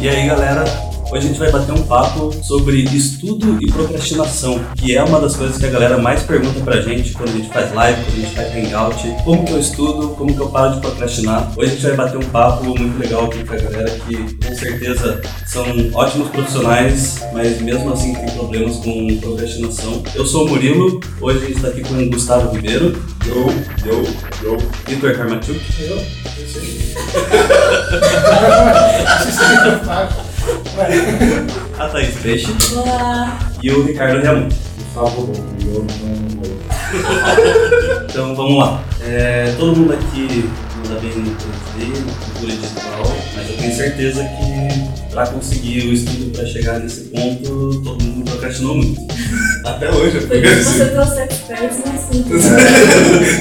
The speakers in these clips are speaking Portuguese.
E aí galera, hoje a gente vai bater um papo sobre estudo e procrastinação, que é uma das coisas que a galera mais pergunta pra gente quando a gente faz live, quando a gente faz hangout, como que eu estudo, como que eu paro de procrastinar. Hoje a gente vai bater um papo muito legal aqui com a galera que com certeza são ótimos profissionais, mas mesmo assim tem problemas com procrastinação. Eu sou o Murilo, hoje a gente está aqui com o Gustavo Ribeiro. Eu, eu, eu. Vitor Karmachuk. Eu? Eu sei. A Thaís Peixe. Olá! E o Ricardo Reamon. Por favor, eu não vou. Então vamos lá. É, todo mundo aqui manda bem no 3D, na cultura digital, mas eu tenho certeza que para conseguir o estudo para chegar nesse ponto, todo mundo procrastinou muito. Até hoje, eu Por isso assim. você trouxe experts no assunto.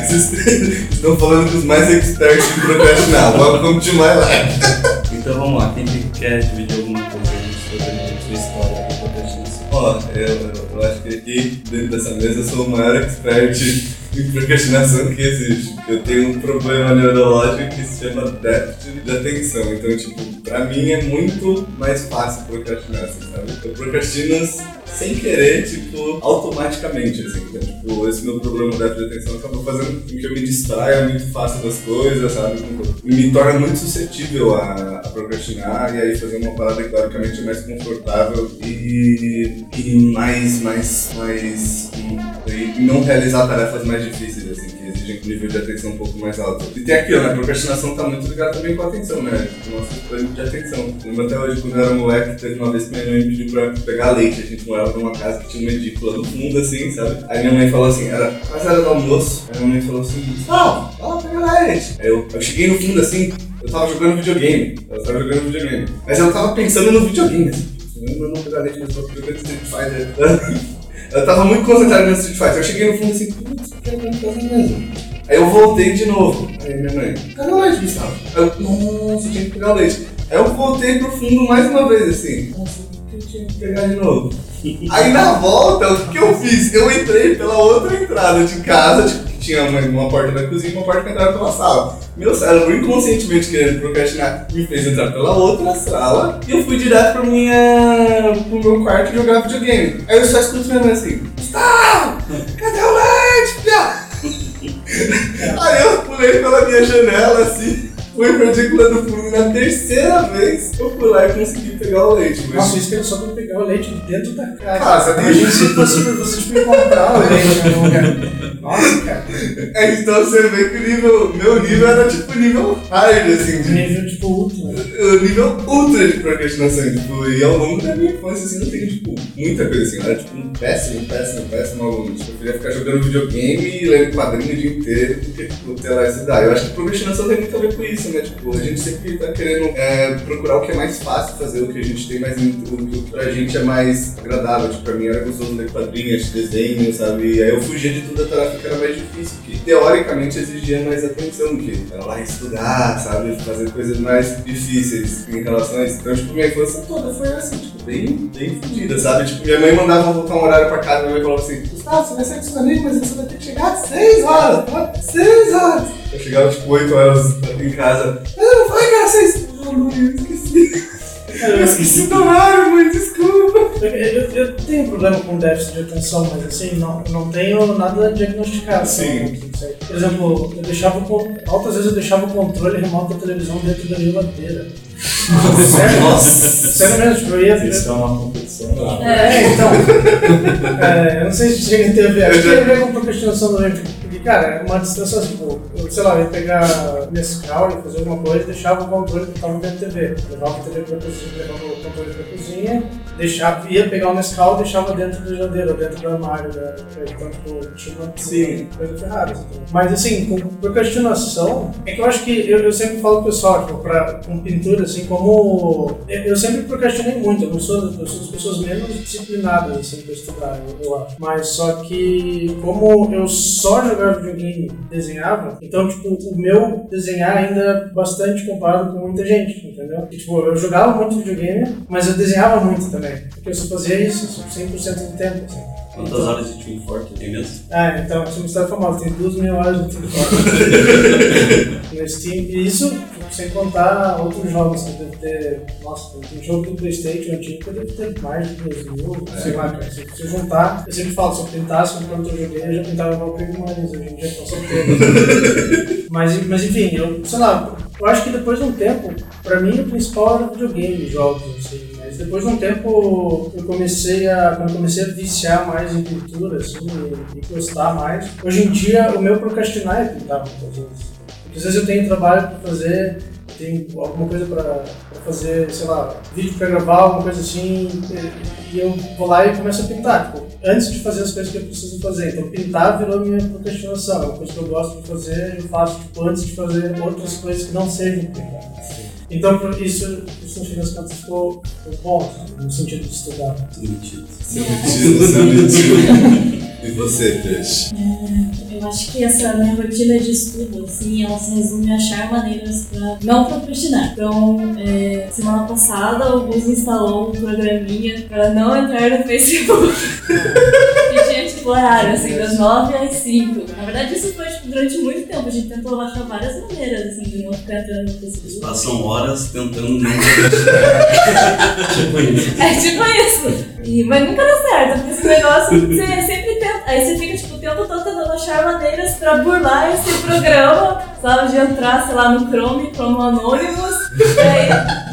Vocês estão falando dos mais experts em procrastinar. Welcome to my life. Então vamos lá, quem que quer dividir Ó, eu, eu acho que aqui, dentro dessa mesa, eu sou o maior expert em procrastinação que existe. Eu tenho um problema neurológico que se chama déficit de atenção. Então, tipo, pra mim é muito mais fácil procrastinar, assim, sabe? Eu procrastino sem querer, tipo, automaticamente, assim. Então, tipo, esse meu problema de déficit de atenção acabou fazendo com que eu me distraia muito fácil das coisas, sabe? E me torna muito suscetível a, a procrastinar e aí fazer uma parada que teoricamente é mais confortável e, e mais, mais, mais, e, e não realizar tarefas mais difíceis, assim, que exigem um nível de atenção um pouco mais alto. E tem aquilo, né? A procrastinação tá muito ligada também com a atenção, né? Com nosso plano de atenção. Lembro até hoje, quando eu era moleque, teve uma vez que minha mãe pediu pra pegar leite. A gente morava numa casa que tinha uma edícula no fundo, assim, sabe? Aí minha mãe falou assim, era quase era do almoço. Aí minha mãe falou assim, não, vai lá pegar leite. Aí eu, eu cheguei no fundo, assim, eu tava jogando videogame. Eu tava jogando videogame. Mas eu tava pensando no videogame, assim. Eu não pegar leite, mas eu tava jogando Street Fighter. Eu tava muito concentrado no Street Fighter. Eu cheguei no fundo assim, putz, que fazer mesmo? Aí eu voltei de novo. Aí minha mãe, cadê o leite, Gustavo? Aí eu, nossa, tinha que pegar o leite. Aí eu voltei pro fundo mais uma vez, assim. Nossa, o que eu tinha que pegar de novo? Aí na volta, o que eu fiz? Eu entrei pela outra entrada de casa, tipo, que tinha uma, uma porta da cozinha e uma porta que entrava pela sala. Meu cérebro, inconscientemente querendo procrastinar, me fez entrar pela outra sala e eu fui direto pra minha, pro meu quarto jogar videogame. Aí eu só escuto minha mãe assim, Gustavo, cadê o leite, piá? Aí eu pulei pela minha janela assim, fui pra edícula do fundo na terceira vez eu fui lá e consegui pegar o leite. Mas Nossa, isso só pra pegar o leite dentro da casa. Casa, tem- fosse pra você tipo, encontrar o leite lugar. Nossa, cara. É, então você vê que o nível, meu nível era tipo nível hard, assim, de Nível tipo ultra. Nível ultra de procrastinação, tipo, e ao longo da minha infância, assim, não tem, tipo, muita coisa assim, eu era, tipo, um péssimo, péssimo, péssimo aluno, tipo, eu queria ficar jogando videogame e lendo quadrinho o dia inteiro, porque, tipo, ter lá estudar, eu acho que procrastinação tem muito a ver com isso, né, tipo, a gente sempre tá querendo é, procurar o que é mais fácil fazer, o que a gente tem mais, o que pra gente é mais agradável, tipo, pra mim era gostoso ler quadrinhos, desenho, sabe, e aí eu fugia de toda a tarefa que era mais difícil, que teoricamente exigia mais atenção, que era lá estudar, sabe, fazer coisas mais difíceis em relação a isso. Então, tipo, minha infância toda foi assim, tipo, bem, bem fodida, sabe? Tipo, minha mãe mandava voltar um horário pra casa, minha mãe falava assim, Gustavo, você vai sair amiga, mas você vai ter que chegar às 6 horas, tá? 6 horas! Eu chegava, tipo, 8 horas em casa, não vai, cara, 6 Ah, mãe, eu esqueci. Eu esqueci do horário, mãe, desculpa. Eu, eu, eu tenho problema com déficit de atenção, mas assim, não, não tenho nada diagnosticado. Sim. Por exemplo, eu deixava o altas vezes eu deixava o controle remoto da televisão dentro da geladeira. Sério? Nossa. Sério mesmo, tipo, eu ia. Isso é uma competição. É, então. é, eu não sei se chega em TV. Tem a ver com procrastinação também. Porque, cara, é uma distração, tipo, eu, sei lá, ia pegar Nescau e fazer alguma coisa, deixava o controle que tava dentro da TV. Levava a TV pra cozinha, levava o controle pra cozinha, deixava, ia pegar o Nescau e deixava dentro da geladeira, dentro do armário. Então, tipo, tinha uma Sim. coisa ferrada. assim. Mas, assim, com procrastinação, é que eu acho que eu, eu sempre falo pro pessoal, tipo, pra, com pintura, assim, como. Eu, eu sempre procrastinei muito, eu sou, eu sou das pessoas menos disciplinadas, assim, pra estudar, eu, eu acho. Mas só que, como eu só jogava videogame e desenhava, então Então, tipo, o meu desenhar ainda é bastante comparado com muita gente, entendeu? E, tipo, eu jogava muito videogame, mas eu desenhava muito também. Porque eu só fazia isso 100% do tempo, assim. Quantas horas de Team Fortress tem mesmo? Ah, então, isso é uma história famosa, tem duas mil horas de Team Fortress no Steam. E isso, sem contar outros jogos, que deve ter. Nossa, tem um jogo do Playstation antigo que deve ter mais de 2 mil, sei lá, cara. Se, eu juntar, eu sempre falo, se eu pintasse enquanto eu joguei, eu já pintava Valkyrie mais, hoje em dia com certeza. mas, mas enfim, eu, sei lá, eu acho que depois de um tempo, pra mim o principal era videogame, jogos, assim. Mas depois de um tempo eu comecei a. Quando eu comecei a viciar mais em pintura, assim, e, e gostar mais. Hoje em dia o meu procrastinar é pintar muitas vezes. Às vezes eu tenho trabalho pra fazer, tenho alguma coisa pra fazer, sei lá, vídeo pra gravar, alguma coisa assim, e, e eu vou lá e começo a pintar. Tipo, antes de fazer as coisas que eu preciso fazer. Então pintar virou minha procrastinação. É uma coisa que eu gosto de fazer, eu faço tipo, antes de fazer outras coisas que não sejam pintar. Então, por isso, isso no fim das contas ficou, bom, no sentido de estudar. Mentido. Seu metido. E você, Peixe? Eu acho que essa minha rotina de estudo, assim, ela se resume a achar maneiras pra não procrastinar. Então, é, semana passada, o Gus instalou um programinha pra não entrar no Facebook. e tipo, horário, assim, das 9 às 5. Na verdade, isso foi, tipo, durante muito tempo. A gente tentou achar várias maneiras, assim, de não ficar entrando no Facebook. Passam horas tentando não tipo isso. É tipo isso. E, mas nunca dá certo, porque esse negócio você sempre tenta. Aí você fica tipo, o tempo achar maneiras pra burlar esse programa, sabe? De entrar, sei lá, no Chrome, Chrome Anonymous. E aí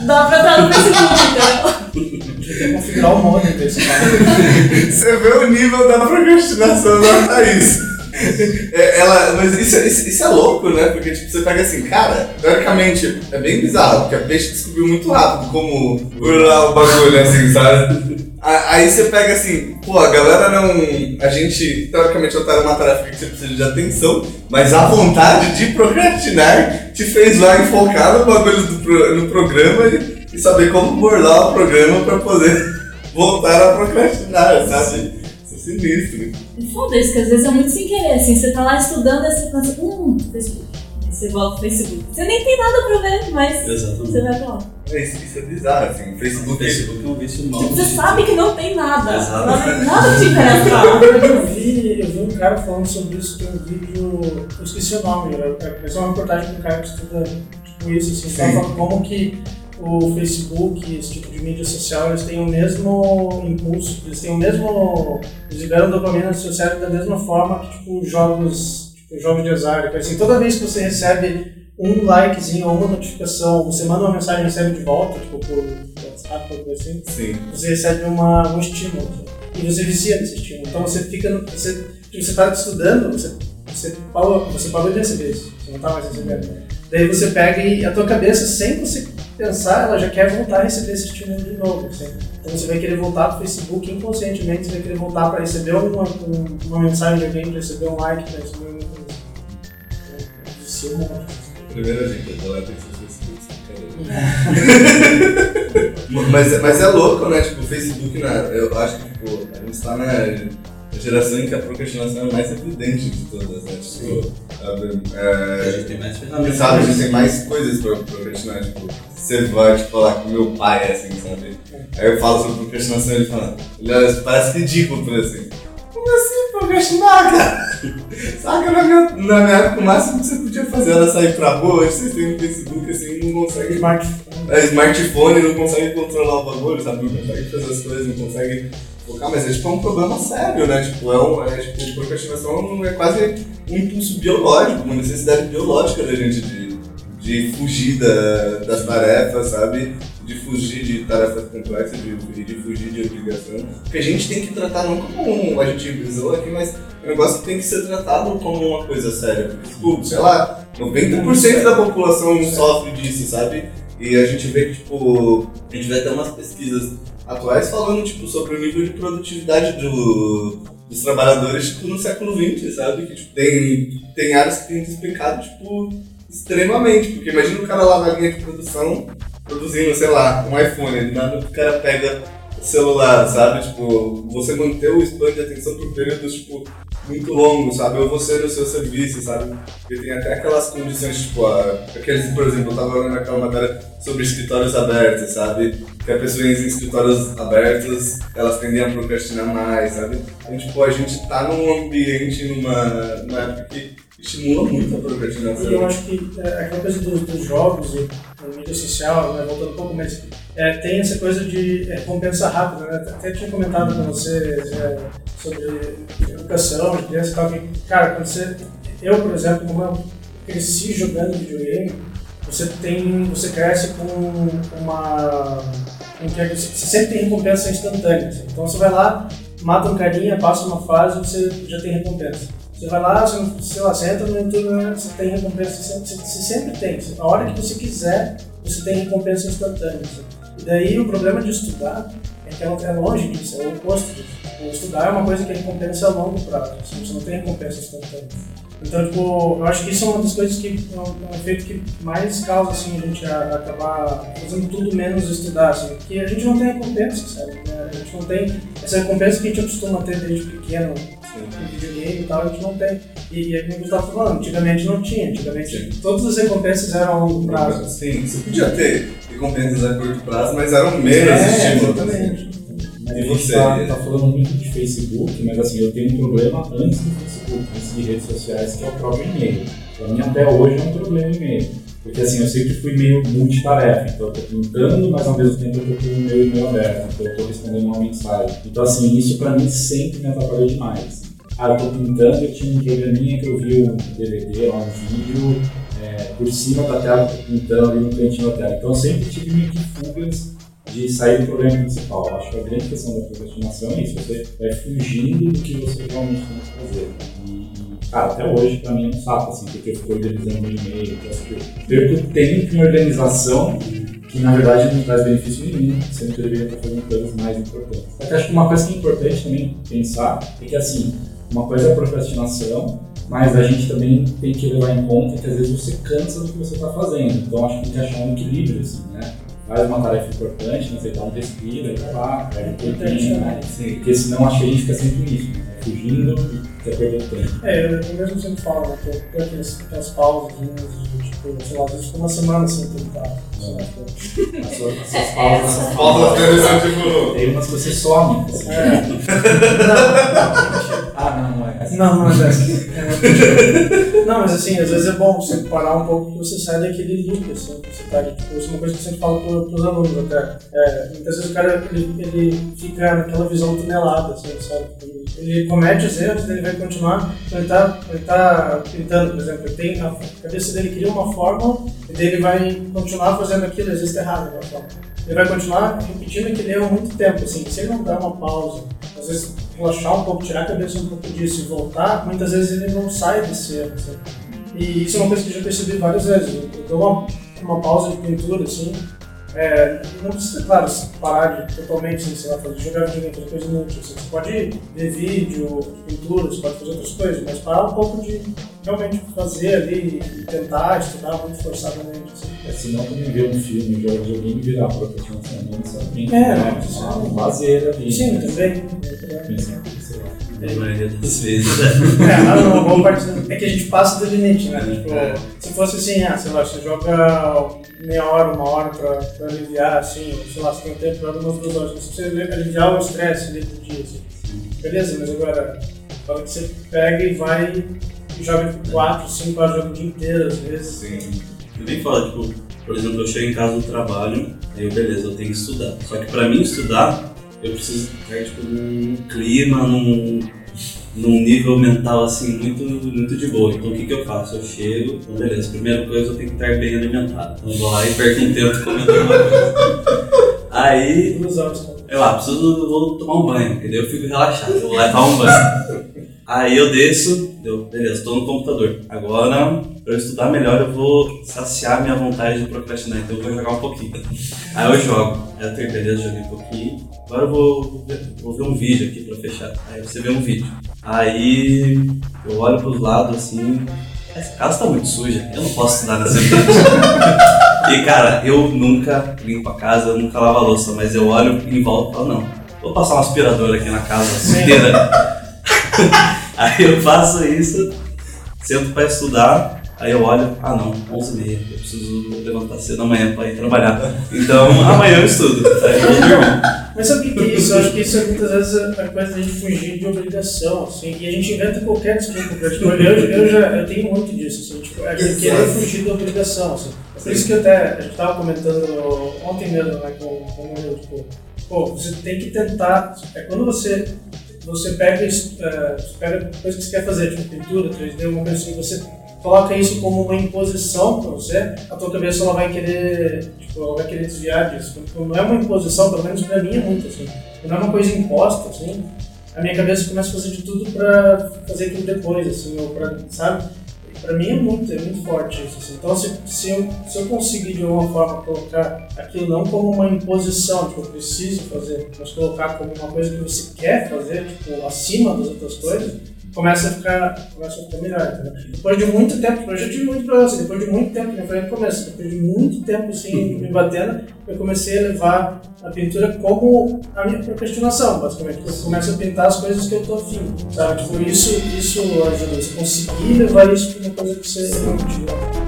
dá pra entrar no Facebook, entendeu? Tem que configurar o modem desse cara. Você vê o nível da procrastinação da Thaís. É, ela, mas isso, é- isso, isso é louco, né? Porque tipo, você pega assim, cara, teoricamente é bem bizarro, porque a peixe descobriu muito rápido como burlar o bagulho, assim, sabe? Aí você pega assim, pô, a galera não. A gente, teoricamente, botaram uma tarefa que você precisa de atenção, mas a vontade de procrastinar te fez lá enfocar no bagulho do no programa e, e saber como burlar o programa pra poder voltar a procrastinar, sabe? Isso é sinistro. É foda isso, que às vezes é muito sem querer, assim. Você tá lá estudando, aí você pensa, hum, Facebook. Aí você volta pro Facebook. Você nem tem nada pra ver, mas você Exatamente. vai pra lá. É, isso, isso é bizarro, assim. O O Facebook. Facebook é um vício mal. Tipo, você sabe que não tem nada. Exato. Nada, nada te interessa. Verdade, eu vi, eu vi um cara falando sobre isso, tem um vídeo, eu esqueci o nome, era é só uma reportagem de um cara que estuda tipo isso, assim, falando como que o Facebook, esse tipo de mídia social, eles têm o mesmo impulso, eles têm o mesmo, eles liberam dopamina no seu cérebro da mesma forma que, tipo, jogos, tipo, jogos de azar, que, assim, toda vez que você recebe um likezinho ou uma notificação, você manda uma mensagem e recebe de volta, tipo, por WhatsApp, ou coisa assim, Sim. você recebe uma, um estímulo. E você vicia nesse estímulo. Então você fica. No, você você está estudando, você, você, parou, você parou de receber isso. Você não está mais recebendo. Daí você pega e a tua cabeça, sem você pensar, ela já quer voltar a receber esse estímulo de novo. Assim. Então você vai querer voltar para o Facebook inconscientemente, você vai querer voltar para receber uma, um- uma mensagem de alguém, para receber um like, para receber uma assim. Um monte. Primeira dica, deleta seus Facebooks. mas, mas é louco, né? Tipo, o Facebook, na, eu acho que tipo, a gente tá na, geração em que a procrastinação é mais evidente de todas, né? Tipo, sabe, A é, gente tem mais ferramentas. sabe, a gente tem mais coisas pra procrastinar, tipo, você vai tipo, falar com meu pai, assim, sabe? Aí eu falo sobre procrastinação e ele fala, olha, parece ridículo por assim. Assim procrastinar, cara? Saca, na minha, na minha época, o máximo que você podia fazer era sair pra rua, hoje vocês têm um Facebook assim não conseguem. Smartphone. É, smartphone, não consegue controlar o bagulho, sabe? Não consegue fazer as coisas, não consegue focar, mas é tipo é um problema sério, né? Tipo, é, um, é tipo, procrastinação é quase um impulso biológico, uma necessidade biológica da gente de, de fugir da, das tarefas, sabe? De fugir de tarefas complexas, de, de fugir de obrigação. Porque a gente tem que tratar não como um, a gente visou aqui, mas o negócio tem que ser tratado como uma coisa séria. Porque, tipo, sei lá, 90% da população sofre disso, sabe? E a gente vê que, tipo, a gente vê até umas pesquisas atuais falando, tipo, sobre o nível de produtividade do, dos trabalhadores, tipo, no século XX, sabe? Que, tipo, tem, tem áreas que tem despencado, tipo, extremamente. Porque imagina o cara lá na linha de produção, produzindo, sei lá, um iPhone, do nada o cara pega celular, sabe? Tipo, você manter o span de atenção por períodos, tipo, muito longos, sabe? Ou você no seu serviço, sabe? Porque tem até aquelas condições, tipo, a, aqueles, por exemplo, eu tava olhando aquela matéria sobre escritórios abertos, sabe? Que a pessoa em escritórios abertos, elas tendem a procrastinar mais, sabe? Então, tipo, a gente tá num ambiente, numa, numa época que estimula muito a procrastinação. E eu acho que é, aquela coisa dos, dos jogos e da mídia social, né, voltando um pouco, mas é, tem essa coisa de é, recompensa rápida, né? Até tinha comentado com você sobre educação de criança e tal, que, cara, quando você... Eu, por exemplo, como eu cresci jogando videogame, você tem... você cresce com uma... com que você sempre tem recompensa instantânea. Então você vai lá, mata um carinha, passa uma fase, você já tem recompensa. Você vai lá, você, lá, você no né, você tem recompensa, você, você- sempre tem. A hora que você quiser, você tem recompensa instantânea. E daí o problema de estudar é que é é longe disso, é o oposto disso. O estudar é uma coisa que recompensa é a longo prazo, assim, você não tem recompensa instantânea. Então, tipo, eu acho que isso é uma das coisas que é um, é efeito que mais causa assim, a gente a, acabar fazendo tudo menos estudar, assim, porque a gente não tem recompensa, sabe? né? A gente não tem essa recompensa que a gente acostuma ter desde pequeno no videogame e tal, a gente não tem. E, e é como a gente estava falando, antigamente não tinha, antigamente todas as recompensas eram a longo prazo. Sim, você podia ter recompensas a curto prazo, mas eram menos É, estímulos. exatamente. Mas E você? tá, tá falando muito de Facebook, mas assim, eu tenho um problema antes do Facebook, antes de redes sociais, que é o próprio e-mail. Pra mim até hoje é um problema e-mail. Porque assim, eu sempre fui meio multitarefa, então eu tô pintando, mas ao mesmo tempo eu tô com o meu e-mail aberto, então eu tô respondendo uma mensagem. Então assim, isso pra mim sempre me atrapalhou demais. Ah, eu tô pintando, eu tinha um programinha que eu vi um DVD, um vídeo, é, por cima da tela, tô pintando ali no cantinho da tela. Então eu sempre tive meio que fugas de sair do problema principal. Acho que a grande questão da procrastinação é isso, você vai fugindo do que você realmente tem que fazer. E, cara, até hoje pra mim é um saco, assim, porque eu fico organizando meu e-mail, eu acho que eu perco tempo em organização que na verdade não traz benefício nenhum, sendo que eu deveria estar fazendo coisas mais importantes. Que acho que uma coisa que é importante também pensar é que assim, uma coisa é a procrastinação, mas a gente também tem que levar em conta que às vezes você cansa do que você está fazendo. Então acho que tem que achar um equilíbrio, assim, né? Faz uma tarefa importante, mas você dá um respiro, aí vai lá, pega um tempinho, né? Porque senão acho que a gente fica sempre nisso, né? Fugindo e perder tempo. É, eu, mesmo sempre falo, né, que tenho aqueles, aquelas pausas, de, tipo, sei lá, às vezes uma semana sem tentar. sei lá, tipo, As suas, as suas pausas, as são tipo. Tem umas que você some. Assim. É. Ah, não, não é. essa. Não, não é essa. Não, mas assim, às vezes é bom você parar um pouco que você sai daquele loop, assim, você tá, tipo, isso é uma coisa que eu sempre falo pro, pros alunos até. É, muitas vezes o cara, ele, ele fica naquela visão tunelada, assim, sabe? Ele, comete os erros, ele vai continuar, tá, ele tá pintando, por exemplo, ele tem, a cabeça dele cria uma forma, e daí ele vai continuar fazendo aquilo, às vezes tá errado forma. Ele vai continuar repetindo aquele erro muito tempo, assim, se ele não der uma pausa, às vezes relaxar um pouco, tirar a cabeça um pouco disso e voltar, muitas vezes ele não sai desse erro. assim. E isso é uma coisa que eu já percebi várias vezes. Eu dou uma, uma pausa de pintura, assim, é, não precisa, claro, parar de totalmente, sei lá, fazer, jogar videogame, fazer coisa inútil. assim. Você pode ver vídeo, pintura, você pode fazer outras coisas, mas parar um pouco de realmente fazer ali e tentar estudar muito forçadamente. Assim. É, se não também ver um filme, jogar videogame e virar procrastinação, não necessariamente. É, né? não, um lazer ali. Sim, né? também. Pensando, sei lá. Na maioria das vezes? É, não, boa parte é que a gente passa do limite, né? Tipo, se fosse assim, ah, sei lá, você joga meia hora, uma hora pra, pra aliviar, assim, sei lá, você tem tempo, joga umas duas horas, você aliviar o estresse ali do dia, assim. Beleza, mas agora, fala que você pega e vai e joga tipo, quatro, cinco horas, joga o dia inteiro, às vezes. Sim. Eu nem falo, tipo, por exemplo, eu chego em casa do trabalho, aí beleza, eu tenho que estudar. Só que pra mim estudar, eu preciso estar, tipo, num clima, num, num nível mental, assim, muito, muito de boa. Então o que que eu faço? Eu chego, então, beleza, primeira coisa eu tenho que estar bem alimentado. Então eu vou lá e perco um tempo comendo alguma coisa. Aí eu lá, preciso vou tomar um banho, daí eu fico relaxado, vou lá tomar um banho. Aí eu desço, eu, beleza, estou no computador. Agora, eu estudar melhor, eu vou saciar minha vontade de procrastinar, então eu vou jogar um pouquinho. Aí eu jogo, aí eu tenho beleza, joguei um pouquinho. Agora eu vou, vou, ver, um vídeo aqui para fechar. Aí você vê um vídeo. Aí eu olho pros lados assim, essa casa tá muito suja, eu não posso estudar nesse vídeo. E cara, eu nunca limpo a casa, eu nunca lavo a louça, mas eu olho em volta e falo, não, vou passar um aspirador aqui na casa inteira. aí eu faço isso, sento pra estudar, aí eu olho, ah não, 11h30, eu preciso levantar cedo amanhã pra ir trabalhar. Então amanhã eu estudo. Mas sabe o que é isso? Eu acho que isso é muitas vezes a coisa da gente fugir de obrigação, assim, e a gente inventa qualquer desculpa tipo, eu, eu já eu tenho muito disso, assim, tipo, a gente querer fugir da obrigação, assim. É por isso que eu até, a gente tava comentando ontem mesmo, né, com, com o meu, tipo, pô, você tem que tentar, é quando você, você pega, é, você pega coisa que você quer fazer, tipo pintura, 3D, uma coisa assim, você coloca isso como uma imposição para você, a tua cabeça ela vai querer, tipo, ela vai querer desviar disso. Então, não é uma imposição, pelo menos para mim é muito assim. Não é uma coisa imposta, assim. A minha cabeça começa a fazer de tudo para fazer aquilo depois, assim, ou para, sabe? Para mim é muito, é muito forte isso. Assim. Então, se, se, eu, se eu conseguir de alguma forma colocar aquilo não como uma imposição, tipo, eu preciso fazer, mas colocar como uma coisa que você quer fazer, tipo, acima das outras coisas, começa a ficar, começa a ficar melhor, entendeu? Depois de muito tempo, eu já tive muito problema, assim, depois de muito tempo, que foi no começo, depois de muito tempo assim, me batendo, eu comecei a levar a pintura como a minha procrastinação, basicamente. Eu começo a pintar as coisas que eu tô afim, sabe? Tipo, isso, isso ajuda, você conseguir levar isso para uma coisa que você gosta.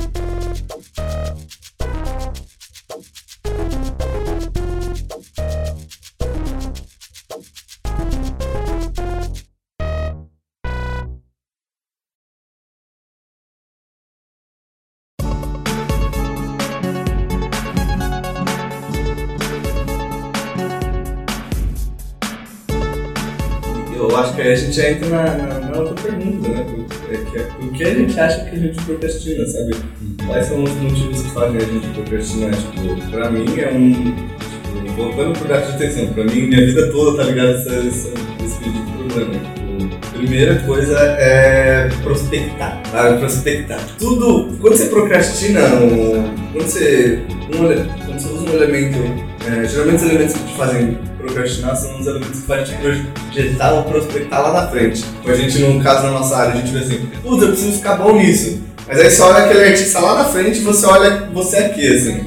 Aí a gente entra na, na, na outra pergunta, né? É que é, que a gente acha que a gente procrastina, sabe? Quais são os motivos que fazem a gente procrastinar? Tipo, pra mim é um. Tipo, voltando pro gato de atenção, pra mim minha vida toda tá ligada a esse, esse, tipo de problema. Tipo, primeira coisa é prospectar, sabe? Prospectar. Tudo. Quando você procrastina, um, quando, você, um, quando você usa um elemento. é, geralmente os elementos que te fazem procrastinar são os elementos que fazem te projetar ou prospectar lá na frente. Tipo, a gente, no caso da nossa área, a gente vê assim, puta, eu preciso ficar bom nisso. Mas aí você olha aquele artista lá na frente e você olha você aqui, assim.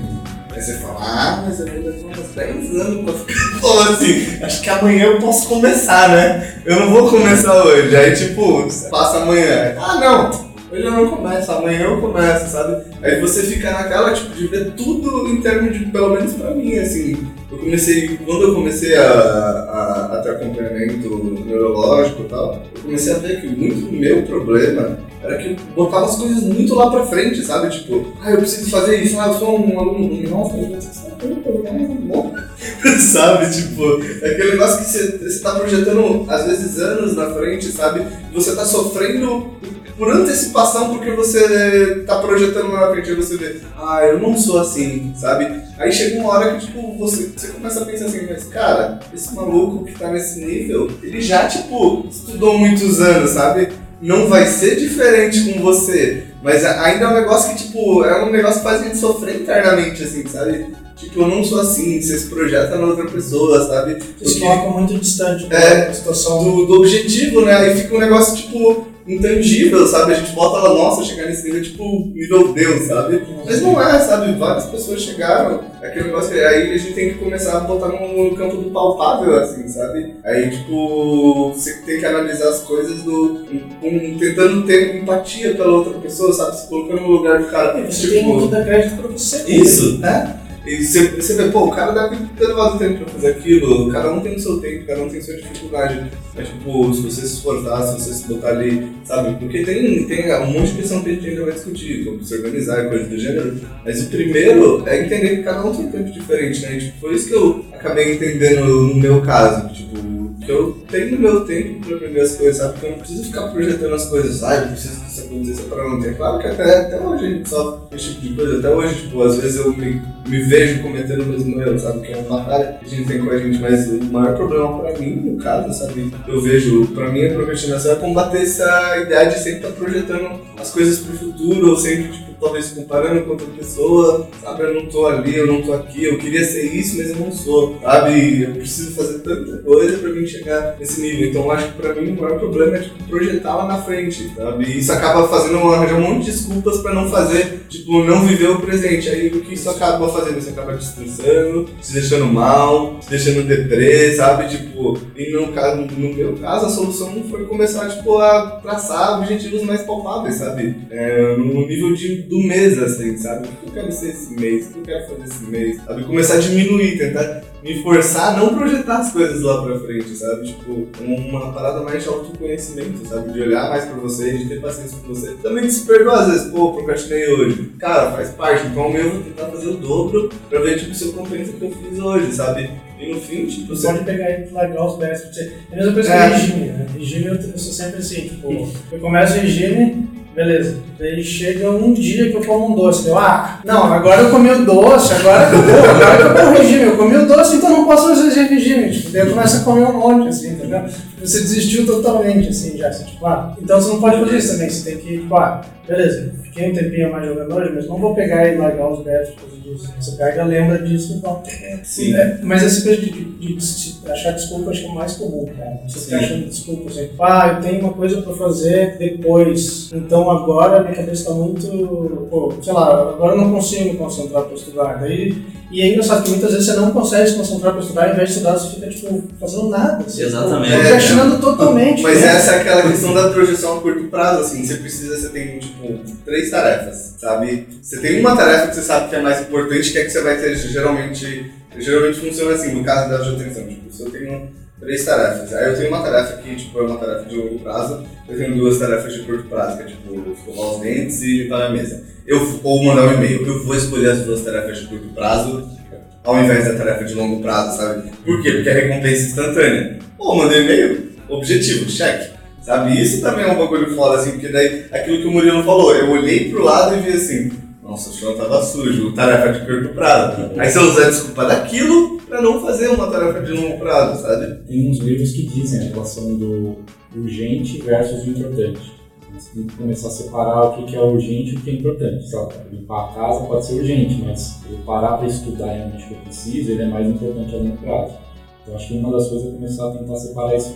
Aí você fala, ah, mas eu ainda tenho uns 10 anos pra ficar bom assim. Acho que amanhã eu posso começar, né? Eu não vou começar hoje. Aí, tipo, passa amanhã. Ah, não. Hoje não começo, amanhã eu começo, sabe? Aí você fica naquela, tipo, de ver tudo em termos de, pelo menos pra mim, assim. Eu comecei, quando eu comecei a, a, a ter acompanhamento neurológico e tal, eu comecei a ver que muito meu problema era que eu botava as coisas muito lá pra frente, sabe? Tipo, ah, eu preciso fazer isso, ah, eu sou um aluno, nossa, eu programa bom. sabe? Tipo, é aquele negócio que você, você tá projetando, às vezes, anos na frente, sabe? Você tá sofrendo por antecipação porque você tá projetando lá na frente e você vê, ah, eu não sou assim, sabe? Aí chega uma hora que, tipo, você, você começa a pensar assim, mas, cara, esse maluco que tá nesse nível, ele já, tipo, estudou muitos anos, sabe? Não vai ser diferente com você, mas ainda é um negócio que, tipo, é um negócio que faz a gente sofrer internamente, assim, sabe? Tipo, eu não sou assim, você se projeta na outra pessoa, sabe? Você se Porque- coloca muito distante É, da situação. do, do objetivo, né? Aí fica um negócio, tipo, intangível, sabe? A gente bota lá, nossa, chegar nesse nível, tipo, nível Deus, sabe? Mas não é, sabe? Várias pessoas chegaram. Aquele negócio que aí a gente tem que começar a botar no, campo do palpável, assim, sabe? Aí, tipo, você tem que analisar as coisas do. com- tentando ter empatia pela outra pessoa, sabe? Se colocando no lugar do cara. Você tipo, tem muito dar crédito pra você. isso, né? E você, você vê, pô, o cara deve ter levado tempo pra fazer aquilo, cada um tem o seu tempo, cada um tem a sua dificuldade. Mas, tipo, se você se esforçar, se você se botar ali, sabe? Porque tem, tem um monte de questão que a gente ainda vai discutir, como se organizar e coisas do gênero. Mas o primeiro é entender que cada um tem um tempo diferente, né? E, tipo, foi isso que eu acabei entendendo no meu caso, tipo, que eu tenho meu tempo pra aprender as coisas, sabe? Que eu não preciso ficar projetando as coisas, ah, eu preciso isso aconteça pra ontem. É claro que até, até hoje a gente sofre esse tipo de coisa, até hoje, tipo, às vezes eu me, me vejo cometendo o mesmo erro, sabe? Que é uma batalha que a gente tem com a gente, mas o maior problema pra mim, no caso, sabe? Eu vejo, pra mim, a procrastinação é combater essa ideia de sempre estar projetando as coisas pro futuro, ou sempre, tipo, talvez comparando com outra pessoa, sabe? Eu não tô ali, eu não tô aqui, eu queria ser isso, mas eu não sou, sabe? Eu preciso fazer tanta coisa pra mim chegar nesse nível. Então eu acho que pra mim o maior problema é tipo, projetar lá na frente, sabe? E isso acaba fazendo um monte de desculpas pra não fazer, tipo, não viver o presente. Aí o que isso acaba fazendo? Você acaba distanciando, se deixando mal, se deixando deprê, sabe? Tipo, e no, caso, no meu caso, a solução foi começar, tipo, a traçar objetivos mais palpáveis, sabe? É, no nível de, do mês, assim, sabe? O que eu quero ser esse mês? O que eu quero fazer esse mês? Sabe? Começar a diminuir, tentar me forçar a não projetar as coisas lá pra frente, sabe? Tipo, uma parada mais de autoconhecimento, sabe? De olhar mais pra você, de ter paciência com você. Também se perdoar às vezes, pô, procrastinei hoje. Cara, faz parte, então eu vou tentar fazer o dobro pra ver, tipo, se eu compensa o que eu fiz hoje, sabe? E no fim, tipo, Você pode pegar e largar os. Você... É a mesma coisa que É. regime, né? Regime eu, eu sou sempre assim, tipo, eu começo o regime, beleza. Daí chega um dia que eu como um doce. Eu, ah, não, agora eu comi o doce, agora acabou, agora acabou o regime. Eu comi o doce, então não posso fazer regime. Tipo, daí eu começo a comer um monte, assim, entendeu? Você desistiu totalmente, assim, já. Assim, tipo, ah, então você não pode fazer isso também. Você tem que, tipo, ah, beleza, fiquei um tempinho mais jogando hoje, mas não vou pegar e largar os betos por causa disso. Você pega, lembra disso e volta. Sim. É, mas essa coisa de, de- de des- achar desculpa acho que é o mais comum, cara. Você fica achando desculpa, assim, ah, eu tenho uma coisa pra fazer depois, então agora minha cabeça tá muito, pô, sei lá, agora eu não consigo me concentrar pra estudar. Daí, e é engraçado que muitas vezes você não consegue se concentrar pra estudar, ao invés de estudar, você fica, tipo, fazendo nada. Assim, Exatamente. Tipo, totalmente. Mas né? essa é aquela questão da projeção a curto prazo, assim, você precisa, você tem, tipo, três tarefas, sabe? Você tem uma tarefa que você sabe que é mais importante, que é que você vai ter, geralmente, geralmente funciona assim, no caso da atenção, tipo, se eu tenho três tarefas, aí eu tenho uma tarefa que, tipo, é uma tarefa de longo prazo, eu tenho duas tarefas de curto prazo, que é, tipo, escovar os dentes e limpar a mesa. Eu, ou mandar um e-mail, eu vou escolher as duas tarefas de curto prazo, ao invés da tarefa de longo prazo, sabe? Por quê? Porque é recompensa instantânea. Pô, mandei e-mail, objetivo, cheque. Sabe? Isso também é um bagulho foda, assim, porque daí, aquilo que o Murilo falou, eu olhei pro lado e vi assim, nossa, o chão tava sujo, tarefa de curto prazo. Aí você usa a desculpa daquilo pra não fazer uma tarefa de longo prazo, sabe? Tem uns livros que dizem a relação do urgente versus o importante. Você tem que começar a separar o que é urgente e o que é importante. Sabe? Limpar a casa pode ser urgente, mas eu parar para estudar realmente o que eu preciso, ele é mais importante a longo prazo. Então acho que uma das coisas é começar a tentar separar isso.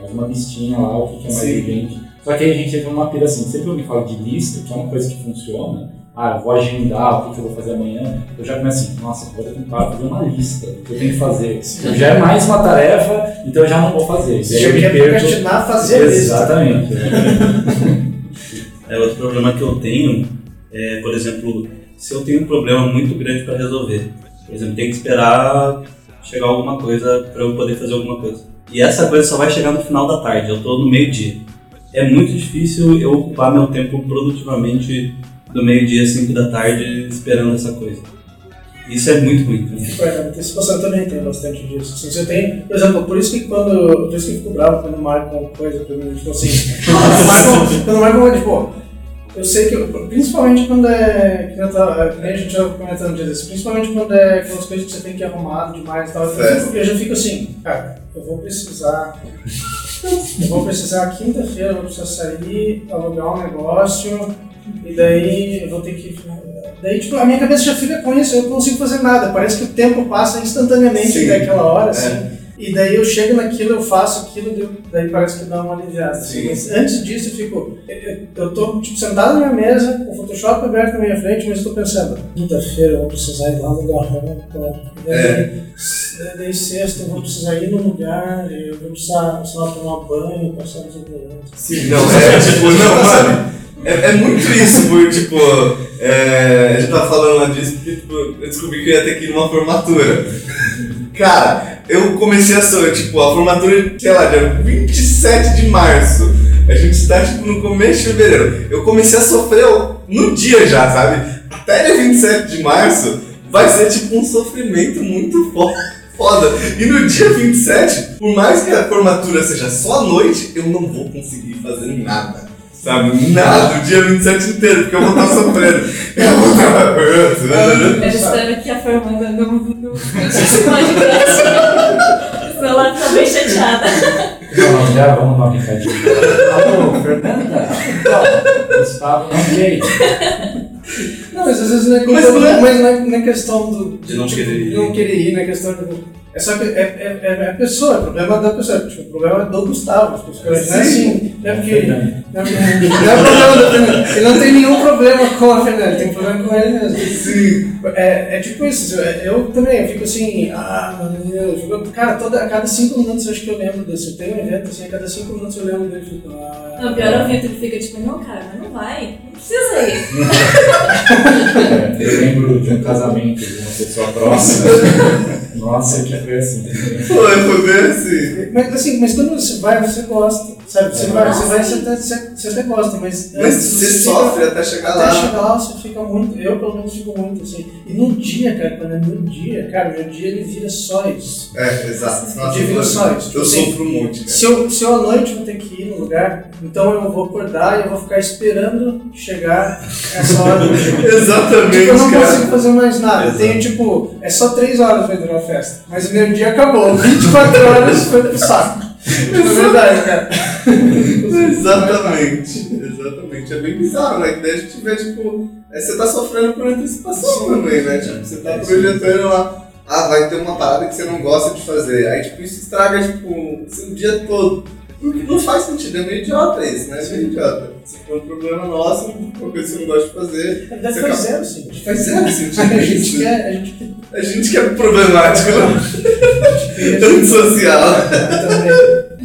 Faz uma listinha lá, o que é mais Sim. urgente. Só que aí a gente entra numa pira assim, sempre alguém fala de lista, que é uma coisa que funciona, ah, eu vou agendar o que, que eu vou fazer amanhã, eu já começo assim, nossa, parar pra fazer uma lista do que eu tenho que fazer. Eu já é mais uma tarefa, então eu já não vou fazer. Aí eu procrastinar, fazer a lista. Exatamente. É outro problema que eu tenho é, por exemplo, se eu tenho um problema muito grande para resolver, por exemplo, tem que esperar chegar alguma coisa para eu poder fazer alguma coisa. E essa coisa só vai chegar no final da tarde, eu tô no meio-dia. É muito difícil eu ocupar meu tempo produtivamente do meio-dia, 5 da tarde, esperando essa coisa. Isso é muito ruim. né? Exemplo, antecipação também tem bastante disso. Assim, você tem, por exemplo, por isso que quando. Por isso que eu fico bravo quando marcam coisa pra mim, tipo assim. quando marcam, quando tipo, eu sei que, eu- principalmente quando é. Que tava, que nem a gente já comentando um dia desse, principalmente quando é aquelas coisas que você tem que arrumar demais e tal. Eu, fico- eu já fico assim, cara, eu vou precisar. Eu vou precisar quinta-feira, eu vou precisar sair, alugar um negócio, e daí eu vou ter que. Daí, tipo, a minha cabeça já fica com isso, eu não consigo fazer nada. Parece que o tempo passa instantaneamente Sim. daquela hora, É. assim. E daí eu chego naquilo, eu faço aquilo, daí- parece que dá uma aliviada. assim. Sim. Mas antes disso eu fico. Eu, eu tô tipo, sentado na minha mesa, com o Photoshop aberto na minha frente, mas tô pensando, quinta-feira eu vou precisar ir lá no garrão. Daí, É. daí sexta eu vou precisar ir no lugar, eu vou precisar, sei lá, tomar banho, passar desodorante. Sim, não, é tipo, não, mano. É, é muito isso, porque, tipo, é, a gente tava falando lá disso porque, tipo, eu descobri que eu ia ter que ir numa formatura. Cara, eu comecei a sonhar, tipo, a formatura, sei lá, dia 27 de março. A gente está, tipo, no começo de fevereiro. Eu comecei a sofrer no dia já, sabe? Até dia 27 de março vai ser, tipo, um sofrimento muito fo- foda. E no dia 27, por mais que a formatura seja só à noite, eu não vou conseguir fazer nada. Sabe? Nada, o dia 27 inteiro, porque eu vou estar sofrendo. Eu vou estar. Eu espero que a Formanda não, não, não esse podcast. Senão ela tá bem chateada. Nós já vamos dar um recadinho. Alô, Fernanda? Então, Gustavo não veio. mas às vezes não é, Mas não é. mas não é, não é questão do, De não querer ir. não querer ir, não é questão do. É só que é, é, é, é a pessoa, é o problema da pessoa. Tipo, o problema é do Gustavo. Tipo, não é assim. Não é porque. Não, é problema do. Ele não tem nenhum problema com a Fernanda, tem problema com ele mesmo. Sim. É, é tipo isso, eu, também, eu fico assim, ah, meu Deus, eu cara, toda, a cada cinco minutos eu acho que eu lembro desse. Eu tenho um evento assim, a cada cinco minutos eu lembro dele fico, ah. Não, pior é o Vitor que fica tipo, não, cara, mas não vai. Não precisa ir. É, eu lembro de um casamento de uma pessoa próxima. Nossa, que foi assim. Pô, é poder assim. Mas assim, mas quando você vai, você gosta, sabe? Você É. vai, você vai, você até, você, você até gosta, mas. Mas antes você fica- sofre até chegar Até lá. Lá você fica muito, eu pelo menos fico muito assim. E no dia, cara, quando é no dia, cara, meu dia ele vira só isso. É, exato. Nossa, Divide eu- só isso. Eu Assim, sofro monte, cara. Se eu, se eu à noite vou ter que ir no lugar, então eu vou acordar e eu vou ficar esperando chegar essa hora do dia. Exatamente, Tipo, eu não cara. consigo fazer mais nada. Exato. Tenho, tipo, é só 3 horas pra entrar na festa. Mas o meu dia acabou. 24 horas foi pro saco. É verdade, cara. Exatamente, exatamente. É bem bizarro, né? Que daí a gente vê, tipo, é, você tá sofrendo por antecipação também, né? Tipo, você tá projetando lá, ah, vai ter uma parada que você não gosta de fazer. Aí, tipo, isso estraga, tipo, o seu dia todo. Porque não faz sentido, é meio idiota isso, né? É meio idiota. Se for um problema nosso, uma coisa que você não gossa de fazer, Na verdade faz acaba- zero, sim. faz zero sentido. A gente quer. A gente quer. A gente que é problemático, quer- antissocial.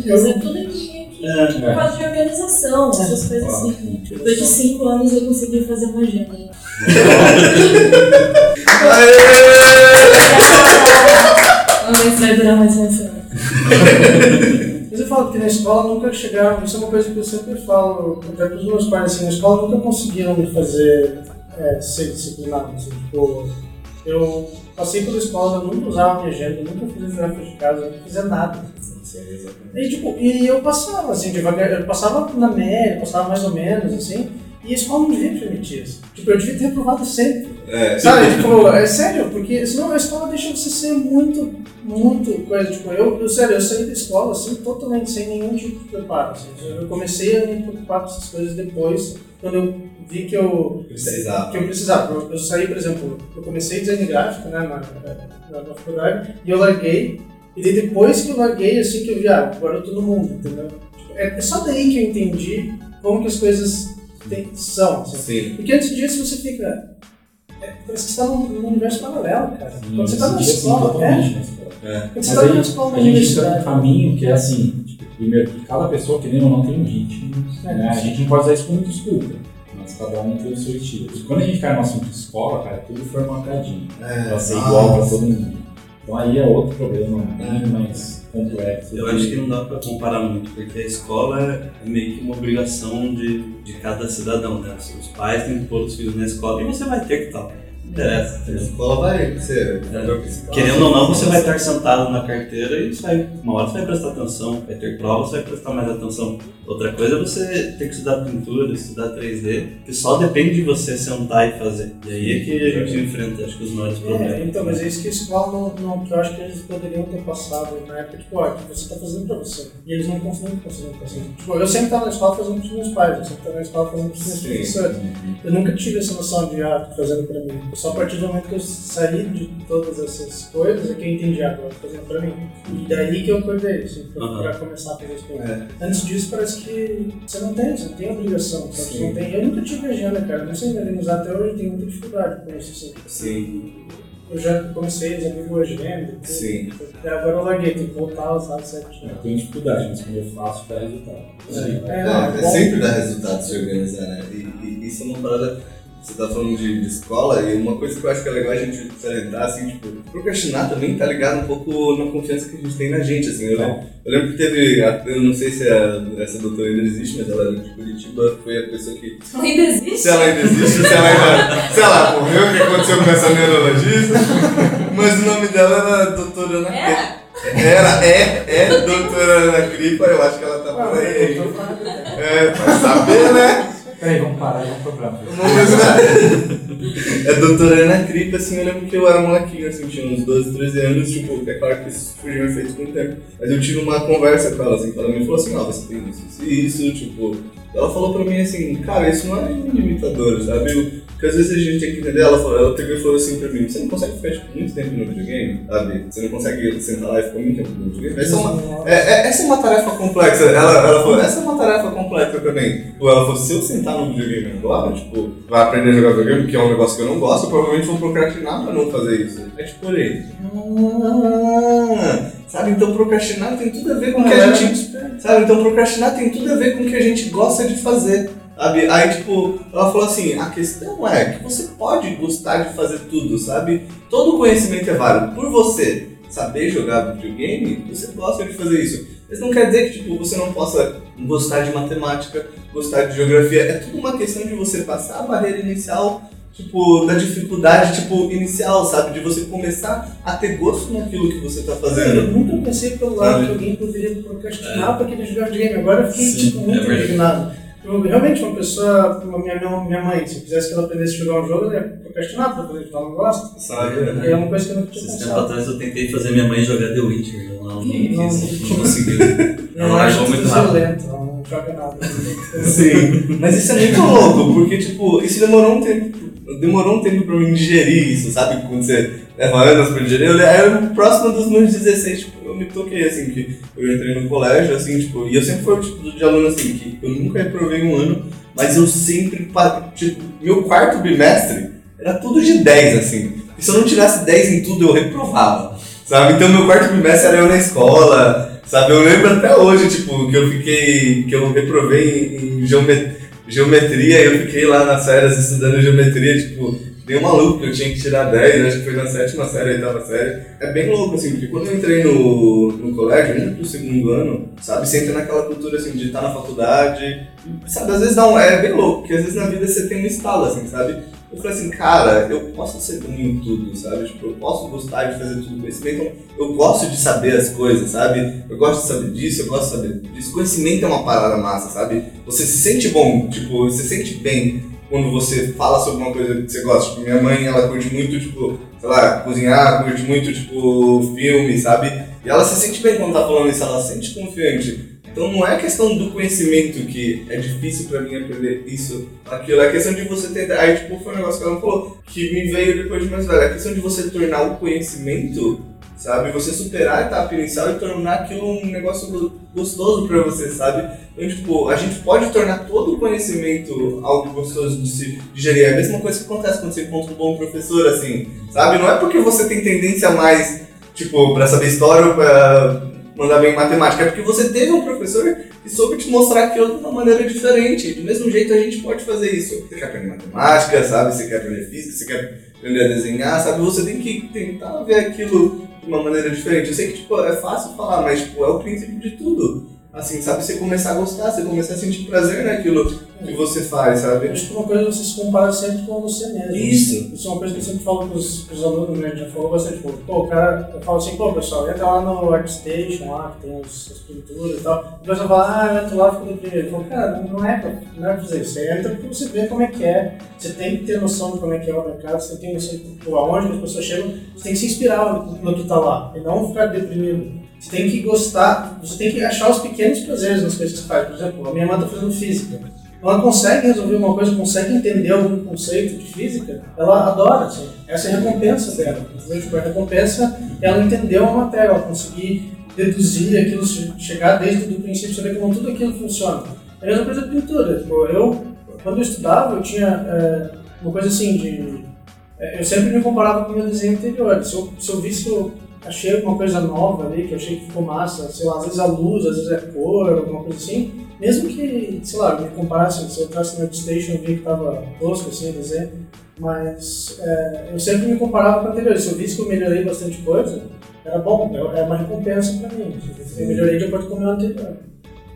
Mas é tudo aqui, aqui. É. Por causa de organização, essas coisas assim. Depois de cinco anos eu consegui fazer uma agenda. Vamos ver se vai durar mais uma semana. Mas eu falo que na escola nunca chegaram, isso é uma coisa que eu sempre falo, até para os meus pais, assim, na escola nunca conseguiram me fazer é, ser disciplinado. Assim, tipo, eu passei pela escola, eu nunca usava minha agenda, nunca fiz as tarefas de casa, nunca fazia nada. E, tipo, e eu passava, assim, devagar, eu passava na média, passava mais ou menos, assim, e a escola não devia permitir isso. Tipo, eu devia ter reprovado sempre. É, Sabe, tipo, é sério, porque senão a escola deixa você ser muito, muito coisa. Tipo, eu, eu sério, eu saí da escola assim, totalmente sem nenhum tipo de preparo. Assim. Eu comecei a me preocupar com essas coisas depois, quando eu vi que eu Precisava. que eu precisava. Eu, eu saí, por exemplo, eu comecei design gráfico né, na, na, na faculdade e eu larguei. E daí depois que eu larguei, assim que eu vi, ah, agora no mundo, entendeu? Tipo, é, é só daí que eu entendi como que as coisas tem, são. Assim. Sim. Porque antes disso você fica. É, parece que você tá num, num universo paralelo, cara. Sim, Quando você tá na assim escola, é. totalmente na escola. É. Quando Mas você tá aí na escola, a gente entra universidade. num caminho que é assim, tipo, primeiro, que cada pessoa, querendo ou não, tem um ritmo. É, né? A gente não pode usar isso como desculpa, mas cada um tem o seu estilo. E quando a gente cai no assunto de escola, cara, é tudo formatadinho. É. Pra ser igual pra todo mundo. Então aí é outro problema, bem mais complexo. Eu acho que não dá pra comparar muito, porque a escola é meio que uma obrigação de, de cada cidadão, né? Os pais têm que pôr os filhos na escola e você vai ter que estar. Não interessa. A escola vai ser. É. Querendo ou não, você vai estar sentado na carteira e vai, uma hora você vai prestar atenção, vai ter prova, você vai prestar mais atenção. Outra coisa é você ter que estudar pintura, estudar 3D, que só depende de você sentar e fazer. E aí é que a gente enfrenta, acho que os maiores É, problemas. então, mas é isso que a escola não, não. que eu acho que eles poderiam ter passado na época, tipo, ó, que você tá fazendo pra você. E eles não conseguem conseguindo pra você. Tipo, eu sempre tava na escola fazendo pros meus pais, eu sempre tava na escola fazendo pros meus professores. Eu nunca tive essa noção de, ah, tô fazendo pra mim. Só a partir do momento que eu saí de todas essas coisas é que eu entendi, ah, tô fazendo pra mim. E daí que eu acordei, assim, pra, Aham. pra começar a fazer as coisas. É. Antes disso, parece que você não tem, você não tem obrigação. sabe? Você Sim. não tem, eu nunca tive agenda, cara. Não sei organizar até hoje, eu tenho muita dificuldade com isso. Assim. Sim, Eu já comecei a usar Google Agenda. sim. E agora eu larguei, tem que voltar usar certinho. Eu tenho dificuldade, mas quando eu faço, dá resultado. Sim. É, não, é bom. sempre dá resultado se organizar, né? E, e isso é uma parada. Você tá falando de, de escola e uma coisa que eu acho que é legal a gente salientar, assim, tipo, procrastinar também tá ligado um pouco na confiança que a gente tem na gente, assim. Eu, lembro, eu lembro que teve, a- eu não sei se a, essa doutora ainda existe, mas ela era de Curitiba, foi a pessoa que Ainda existe? se ela ainda existe, se ela ainda. Se ela morreu, o que aconteceu com essa neurologista. Mas o nome dela era doutora Ana É? Era, é, é doutora Ana Cripa, eu acho que ela tá por aí. É, vai saber, né? Peraí, vamos parar, problema. Vamos ver. É doutora Ana Cripa, assim, eu lembro que eu era molequinho, assim, tinha uns 12, 13 anos, tipo, é claro que isso surgiu efeito com o tempo. Mas eu tive uma conversa com ela, assim, que ela me falou assim, ó, você tem isso, isso e isso, tipo. Ela falou pra mim assim, cara, isso não é limitador, sabe? Porque às vezes a gente tem que entender, ela, falou, ela pegou e falou assim pra mim, você não consegue ficar tipo, muito tempo no videogame, sabe? Você não consegue sentar lá e ficar muito tempo no videogame? Essa é uma, é, é- essa é uma tarefa complexa. Ela, ela falou, essa é uma tarefa complexa também. Tipo, ela falou, se eu sentar no videogame agora, tipo, vai aprender a jogar videogame, que é um negócio que eu não gosto, eu provavelmente vou procrastinar pra não fazer isso. É tipo, olhei. Ah, sabe, então procrastinar tem tudo a ver com o que a gente. Sabe, então procrastinar tem tudo a ver com o que a gente gosta de fazer. Sabe? Aí, tipo, ela falou assim: a questão é que você pode gostar de fazer tudo, sabe? Todo conhecimento é válido. Por você saber jogar videogame, você gosta de fazer isso. Mas não quer dizer que tipo, você não possa gostar de matemática, gostar de geografia. É tudo uma questão de você passar a barreira inicial, tipo, da dificuldade, tipo, inicial, sabe? De você começar a ter gosto naquilo que você tá Eu fazendo. nunca pensei pelo lado Sabe? que alguém poderia procrastinar pra querer jogar videogame. Agora eu fiquei Sim, tipo, muito é indignado. Eu, realmente, uma pessoa, uma minha, minha, minha mãe, se eu quisesse que ela aprendesse a jogar um jogo, ela ia procrastinar pra fazer, ela não gosta. Sabe? E é uma coisa que eu nunca tinha Esses tempos atrás eu tentei fazer minha mãe jogar The Witcher. Ela não, não, não conseguiu. Não, Ela eu largou muito muito rápido. ela não joga nada. Sim, mas isso é muito louco, porque tipo, isso demorou um tempo, demorou um tempo pra mim digerir isso, sabe? Quando você leva anos pra digerir, eu, eu próximo dos meus 16, tipo, eu me toquei assim, que eu entrei no colégio, assim, tipo, e eu sempre fui o tipo de aluno assim, que eu nunca reprovei um ano, mas eu sempre, tipo, meu quarto bimestre era tudo de 10, assim. E se eu não tirasse 10 em tudo, eu reprovava, sabe? Então meu quarto bimestre era eu na escola, sabe? Eu lembro até hoje, tipo, que eu fiquei, que eu reprovei em, em geomet- geometria, e eu fiquei lá nas férias estudando geometria, tipo, dei um maluco que eu tinha que tirar 10, acho que foi na sétima série, oitava série. É bem louco, assim, porque quando eu entrei no, no colégio, indo pro segundo ano, sabe, você entra naquela cultura, assim, de estar na faculdade, sabe, às vezes um, é bem louco, porque às vezes na vida você tem um estalo, assim, sabe? Eu falei assim, cara, eu posso ser bom em tudo, sabe? Tipo, eu posso gostar de fazer tudo conhecimento, eu gosto de saber as coisas, sabe? Eu gosto de saber disso, eu gosto de saber disso. Conhecimento é uma parada massa, sabe? Você se sente bom, tipo, você se sente bem quando você fala sobre uma coisa que você gosta. Tipo, minha mãe, ela curte muito, tipo, sei lá, cozinhar, curte muito, tipo, filme, sabe? E ela se sente bem quando tá falando isso, ela se sente confiante. Então não é questão do conhecimento que é difícil pra mim aprender isso, aquilo. É questão de você ter. Aí, tipo, foi um negócio que ela falou, que me veio depois de mais velho. É questão de você tornar o conhecimento, sabe? Você superar a etapa inicial e tornar aquilo um negócio go- gostoso pra você, sabe? Então, tipo, a gente pode tornar todo o conhecimento algo gostoso de se digerir. É a mesma coisa que acontece quando você encontra um bom professor, assim, sabe? Não é porque você tem tendência mais, tipo, pra saber história ou pra mandar bem em matemática, é porque você teve um professor que soube te mostrar aquilo de uma maneira diferente. Do mesmo jeito a gente pode fazer isso. Você quer aprender matemática, sabe? Você quer aprender física, você quer aprender a desenhar, sabe? Você tem que tentar ver aquilo de uma maneira diferente. Eu sei que tipo, é fácil falar, mas tipo, é o princípio de tudo. Assim, sabe? Você começar a gostar, você começar a sentir prazer naquilo que você faz, sabe? Acho que uma coisa é você se compara sempre com você mesmo. Isso. Isso é uma coisa que eu sempre falo pros, pros alunos, né? Já falou bastante, pô, pô, cara, eu falo assim, pô, pessoal, entra lá no ArtStation, lá, que tem os- as pinturas e tal. O pessoal fala, ah, eu entro lá fico deprimido. Eu falo, cara, não é, pra, não é pra fazer isso. Você entra porque você vê como é que é. Você tem que ter noção de como é que é o mercado, você tem noção de aonde as pessoas chegam. Você tem que se inspirar no, no que tá lá, e não ficar deprimido. Você tem que gostar, você tem que achar os pequenos prazeres nas coisas que você faz. Por exemplo, a minha irmã tá fazendo física ela consegue resolver uma coisa, consegue entender algum conceito de física, ela adora, assim. Essa é a recompensa dela. Tipo, a recompensa é ela entender uma matéria, ela conseguir deduzir aquilo, che- chegar desde o princípio, saber como tudo aquilo funciona. É a mesma coisa da pintura. Tipo, eu, quando eu estudava, eu tinha é, uma coisa assim de... é, eu sempre me comparava com o meu desenho anterior. Se eu, se eu visse achei alguma coisa nova ali, que eu achei que ficou massa, sei lá, às vezes a luz, às vezes a cor, alguma coisa assim, mesmo que, sei lá, me comparasse, se eu entrasse no ArtStation e vi que tava tosco assim desenho, mas é, eu sempre me comparava com o anterior. Se eu visse que eu melhorei bastante coisa, era bom, é é uma recompensa pra mim. Eu melhorei de acordo com o meu anterior.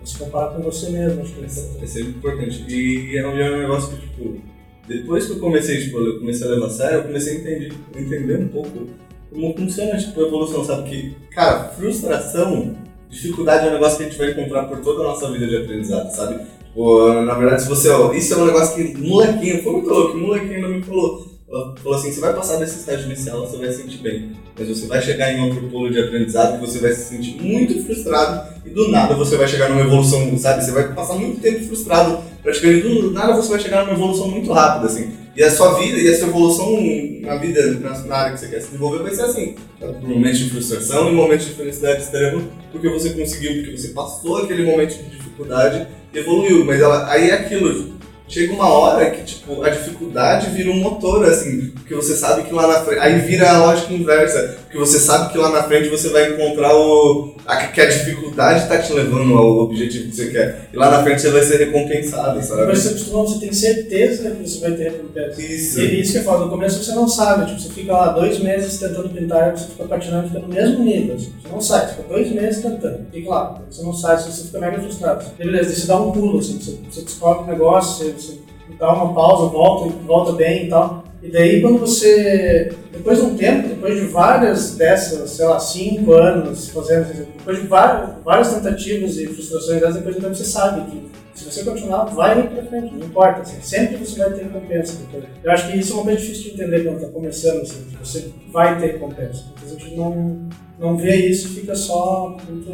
Se comparar com você mesmo, acho que é importante. É sempre importante. E é é um negócio que, tipo, depois que eu comecei, tipo, eu comecei a levar a sério, eu comecei a entender, entender um pouco como funciona, tipo, a evolução, sabe? Que, cara, frustração, dificuldade é um negócio que a gente vai encontrar por toda a nossa vida de aprendizado, sabe? Tipo, na verdade, se você, ó, isso é um negócio que molequinho, foi muito louco, molequinho ainda me falou. Ela falou assim, você vai passar desse estágio inicial, você vai se sentir bem. Mas você vai chegar em outro polo de aprendizado e você vai se sentir muito frustrado e do nada você vai chegar numa evolução, sabe? Você vai passar muito tempo frustrado praticamente do nada você vai chegar numa evolução muito rápida, assim. E a sua vida e a sua evolução na vida, na, área que você quer se desenvolver, vai ser assim. Momentos de frustração e momentos de felicidade extrema, porque você conseguiu, porque você passou aquele momento de dificuldade e evoluiu. Mas ela, aí é aquilo, chega uma hora que, tipo, a dificuldade vira um motor, assim, porque você sabe que lá na frente. Aí vira a lógica inversa, porque você sabe que lá na frente você vai encontrar o. A, que a dificuldade está te levando ao objetivo que você quer. E lá na frente você vai ser recompensado, sabe? Mas você costuma, você tem certeza que você vai ter recompensa. Isso. E isso que eu falo, no começo você não sabe, tipo, você fica lá dois meses tentando pintar, você fica patinando, fica no mesmo nível, assim, você não sai, você fica dois meses tentando, fica lá, você não sai, você fica mega frustrado. E beleza, você dá um pulo, assim, você, você descobre o negócio, você, você dá uma pausa, volta, volta bem e tal. E daí quando você, depois de um tempo, depois de várias dessas, sei lá, cinco anos fazendo, depois de várias, várias tentativas e frustrações depois de um tempo você sabe que se você continuar, vai ir pra frente, não importa, assim, sempre você vai ter recompensa. Depois. Eu acho que isso é uma coisa difícil de entender quando está começando, assim, você vai ter recompensa. Porque a gente não, não vê isso fica só muito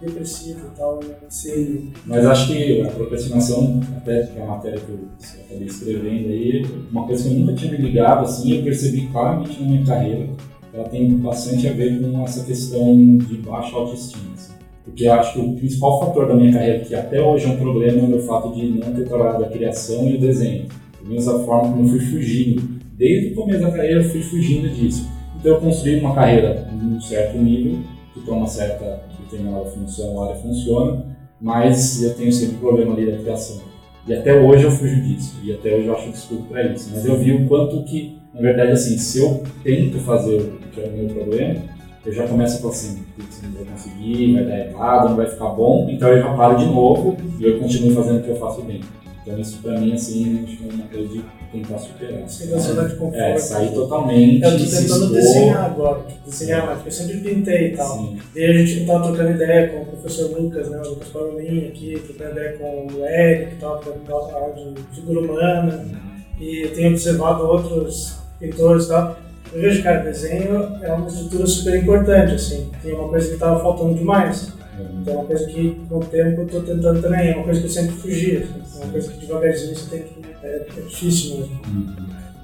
depressivo e tal, né? Sim. Mas acho que a procrastinação, até que é a matéria que eu acabei escrevendo aí, uma coisa que eu nunca tinha me ligado, assim, eu percebi claramente na minha carreira, ela tem bastante a ver com essa questão de baixa autoestima. Assim. Porque eu acho que o principal fator da minha carreira, que até hoje é um problema, é o meu fato de não ter trabalhado a criação e o desenho. Da mesma forma como eu fui fugindo. Desde o começo da carreira eu fui fugindo disso. Então eu construí uma carreira num certo nível, que tem uma certa determinada função, a área funciona, mas eu tenho sempre problema ali da criação. E até hoje eu fujo disso, e até hoje eu acho desculpa para isso. Mas eu vi o quanto que, na verdade, assim, se eu tento fazer o que é o meu problema, eu já começo a falar assim, não vou conseguir, vai dar errado, não vai ficar bom, então eu já paro de novo e eu continuo fazendo o que eu faço bem. Então isso pra mim, assim, acho que é uma coisa de tentar superar. Sem da zona de conforto. É, sair totalmente, Eu tô tentando desenhar agora, tipo, desenhar mais, porque eu sempre pintei e tal. Sim. E aí a gente tava trocando ideia com o professor Lucas, né, o Lucas Parolin aqui, trocando ideia com o Eric e tal, trocando aula de figura humana. E eu tenho observado outros pintores e tal. Eu vejo, cara, desenho é uma estrutura super importante, assim. Tem uma coisa que tava faltando demais. Então é uma coisa que com o tempo eu tô tentando também, é uma coisa que eu sempre fugi. Assim. É uma coisa que devagarzinho você tem que. É, é difícil mesmo.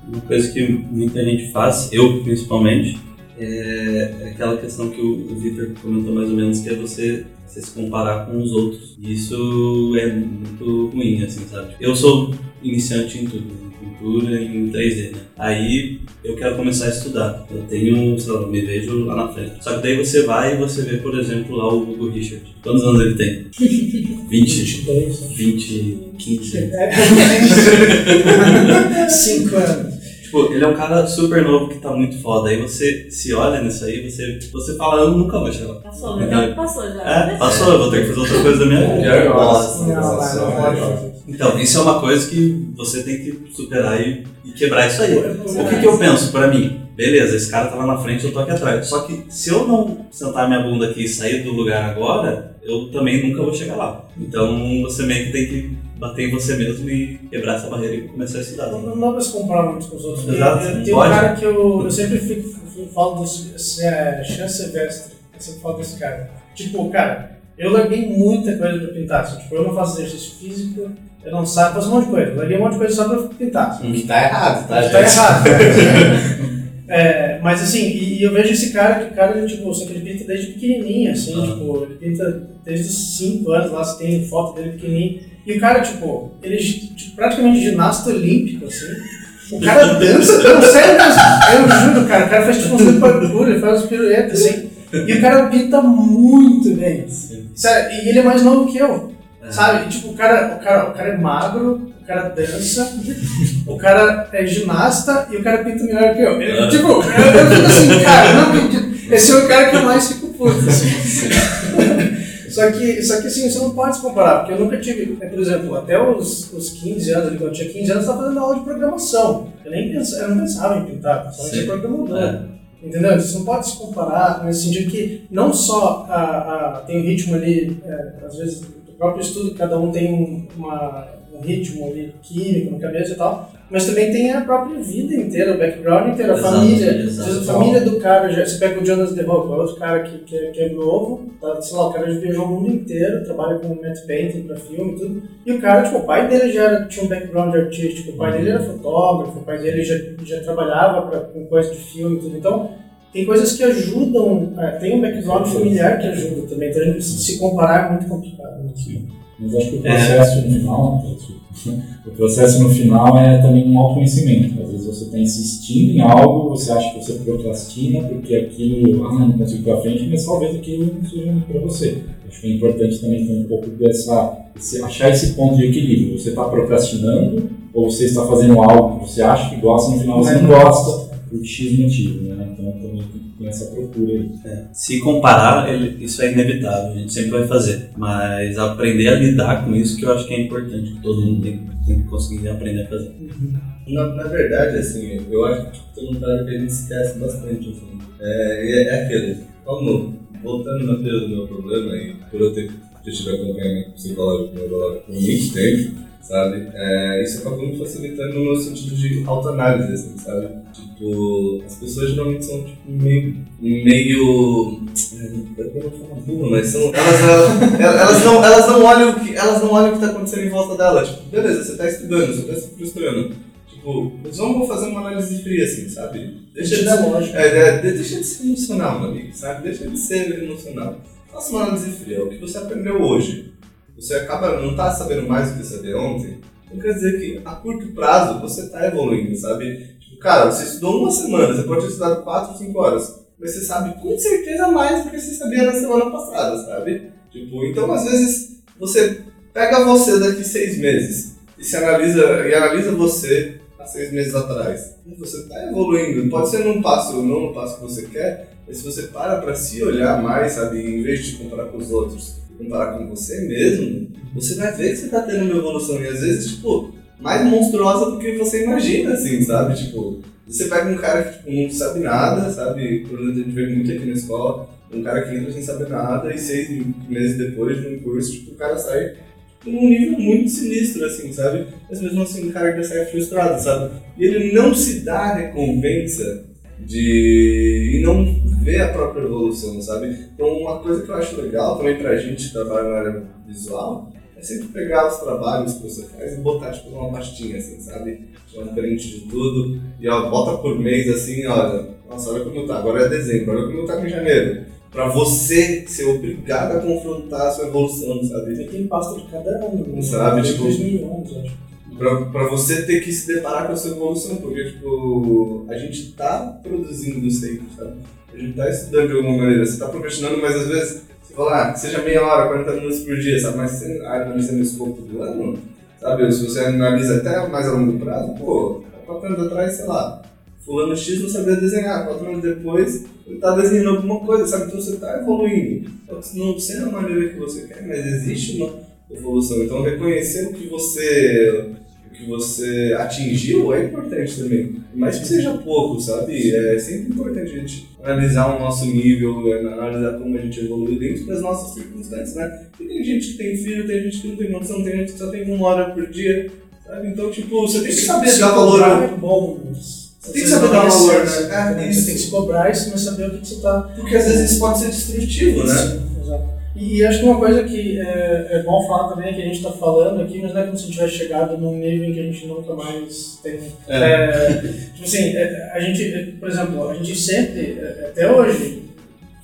Uma coisa que muita gente faz, eu principalmente, é é aquela questão que o, Victor comentou mais ou menos, que é você, você se comparar com os outros. Isso é muito ruim, assim, sabe? Eu sou iniciante em tudo, pintura, em 3D, né? Aí eu quero começar a estudar. Eu tenho, sei lá, me vejo lá na frente. Só que daí você vai e você vê, por exemplo, lá o Hugo Richard. Quantos anos ele tem? 20, Dois, né? 20, 15. É. Cinco anos. Tipo, ele é um cara super novo que tá muito foda. Aí você se olha nisso aí, você, você fala, eu nunca vou chegar lá. Passou, meu tempo passou já. É, passou, eu vou ter que fazer outra coisa da minha vida. Nossa, fazer. Então, isso é uma coisa que você tem que superar e, e quebrar isso aí. O que, que eu penso pra mim? Beleza, esse cara tá lá na frente, eu tô aqui atrás. Só que se eu não sentar minha bunda aqui e sair do lugar agora, eu também nunca vou chegar lá. Então você meio que tem que bater em você mesmo e quebrar essa barreira e começar a estudar. Não, não dá pra se comparar muito com os outros. Exato, Tem- Tem um cara que eu, eu sempre fico, falo desse é, Chan Silvestre. Eu sempre falo desse cara. Tipo, cara, eu larguei muita coisa pra pintar. assim, tipo, eu não faço exercício físico, eu não sabe, faço um monte de coisa. Eu larguei um monte de coisa só pra pintar. O que tá errado, tá, Tá gente? errado. né? É, mas assim, e, e eu vejo esse cara que o cara, ele, tipo, que ele pinta desde pequenininho, assim, Ah. tipo, ele pinta desde os 5 anos, lá você tem foto dele pequenininho. E o cara, tipo, ele é tipo, praticamente ginasta olímpico, assim. O cara dança, não, sério mesmo, eu juro, cara, o cara faz tipo uns parkour, ele faz uns piruetas, assim. E o cara pinta muito bem. Sério, e ele é mais novo que eu. É. Sabe? E, tipo, o cara, o, cara, o cara é magro, o cara dança, o cara é ginasta e o cara pinta melhor que eu. Ah. Tipo, eu, eu fico assim, cara, não acredito. Esse é o cara que eu mais fico puto, assim. Só que, só que assim, você não pode se comparar, porque eu nunca tive, é, por exemplo, até os, os 15 anos, ali, quando eu tinha 15 anos, eu estava fazendo aula de programação. Eu nem pensava, eu não pensava em pintar, eu só tinha programador. É. Entendeu? Você não pode se comparar nesse sentido que não só a, a- tem um ritmo ali, é, às vezes, do próprio estudo, cada um tem um- uma, um um ritmo ali químico na cabeça e tal, mas também tem a própria vida inteira, o background inteiro, a Exato, família. exato. A família do cara, já, você pega o Jonas The Rock, outro cara que, que, é- que é novo, tá, sei lá, o cara já viajou o mundo inteiro, trabalha com matte painting pra filme e tudo, e o cara, tipo, o pai dele já era, tinha um background artístico, o pai dele era fotógrafo, o pai dele já, já trabalhava pra, com coisa de filme e tudo, então tem coisas que ajudam, é, tem um background familiar que ajuda também, então se comparar é muito complicado. né? Sim. Mas acho que o processo no final, o processo no final é também um autoconhecimento. Às vezes você está insistindo em algo, você acha que você procrastina porque aquilo, ah, não consigo ir para frente, mas talvez aquilo não seja para você. Acho que é importante também ter um pouco dessa, esse, achar esse ponto de equilíbrio. Você está procrastinando ou você está fazendo algo que você acha que gosta, no final você não gosta por X motivo, né? Então também tem essa procura aí. Se comparar, ele- isso é inevitável, a gente sempre vai fazer. Mas aprender a lidar com isso que eu acho que é importante, que todo mundo tem, tem que conseguir aprender a fazer. Na, na verdade, assim, eu acho que tipo, tem um cara que a esquece bastante, assim. É, é, é aquele, como, voltando na do meu problema, e por eu ter, ter tido acompanhamento psicológico por muito tempo, sabe, é, isso acabou me facilitando no sentido de autoanálise, assim, sabe? Tipo, as pessoas geralmente são, tipo, meio, meio, é, eu não vou falar burra, mas são, elas, elas, elas não, elas não olham o que, elas não olham o que tá acontecendo em volta dela, tipo, beleza, você tá estudando, você tá se frustrando, Tipo, mas vamos fazer uma análise fria, assim, sabe? Deixa de, lógica. é, é, de- deixa de ser emocional, meu amigo, sabe? Deixa de ser emocional. Faça uma análise fria. O que você aprendeu hoje, você acaba não tá sabendo mais do que sabia ontem, não quer dizer que a curto prazo você tá evoluindo, sabe? Tipo, cara, você estudou uma semana, você pode ter estudado 4, 5 horas, mas você sabe com certeza mais do que você sabia na semana passada, sabe? Tipo, então às vezes você pega você daqui seis meses e se analisa e analisa você há seis meses atrás. E você está evoluindo. Pode ser num passo ou não no passo que você quer, mas se você para para se olhar mais, sabe, em vez de comparar com os outros, comparar com você mesmo, você vai ver que você está tendo uma evolução e às vezes tipo mais monstruosa do que você imagina, assim, sabe? Tipo, você pega um cara que tipo, não sabe nada, sabe? Por exemplo, a gente vê muito aqui na escola, um cara que entra sem saber nada e seis meses depois de um curso, tipo, o cara sai num nível muito sinistro, assim, sabe? Mas mesmo assim o cara já sai frustrado, sabe? E ele não se dá a recompensa de... e não vê a própria evolução, sabe? Então uma coisa que eu acho legal também pra gente que trabalha na área visual é sempre pegar os trabalhos que você faz e botar tipo numa pastinha, assim, sabe? Tirar um print de tudo e ó, bota por mês assim, olha, nossa, olha como tá, agora é dezembro, olha como tá em janeiro. Pra você ser obrigado a confrontar a sua evolução, sabe? Tem tem pasta de cada ano, né? Sabe, tipo- 2 milhões, acho. Pra, pra você ter que se deparar com a sua evolução, porque, tipo, a gente tá produzindo sempre, sabe? A gente tá estudando de alguma maneira, você tá procrastinando, mas às vezes você fala, ah, seja meia hora, 40 minutos por dia, sabe? Mas você analisa no escopo do ano, sabe? Se você analisa até mais a longo prazo, pô, há 4 anos atrás, sei lá, fulano X não sabia desenhar, 4 anos depois ele tá desenhando alguma coisa, sabe? Então você tá evoluindo. Não ser da maneira que você quer, mas existe uma evolução. Então reconhecer o que você o que você atingiu é importante também. Mas que seja pouco, sabe? É sempre importante a gente analisar o nosso nível, analisar como a gente evoluiu dentro das nossas circunstâncias, né? E tem gente que tem filho, tem gente que não tem noção, tem gente que só tem uma hora por dia, sabe? Então, tipo, você tem que saber dar valor. é bom, mas Você tem que saber dar valor, né? É, Você isso. tem que se cobrar e você saber o que, que você tá Porque às vezes isso pode ser destrutivo, né? E, acho que uma coisa que é, é bom falar também é que a gente está falando aqui, mas não é como se a gente tivesse chegado num nível em que a gente nunca mais tem. É, tipo assim, é, a gente, é, por exemplo, a gente sempre, é, até hoje,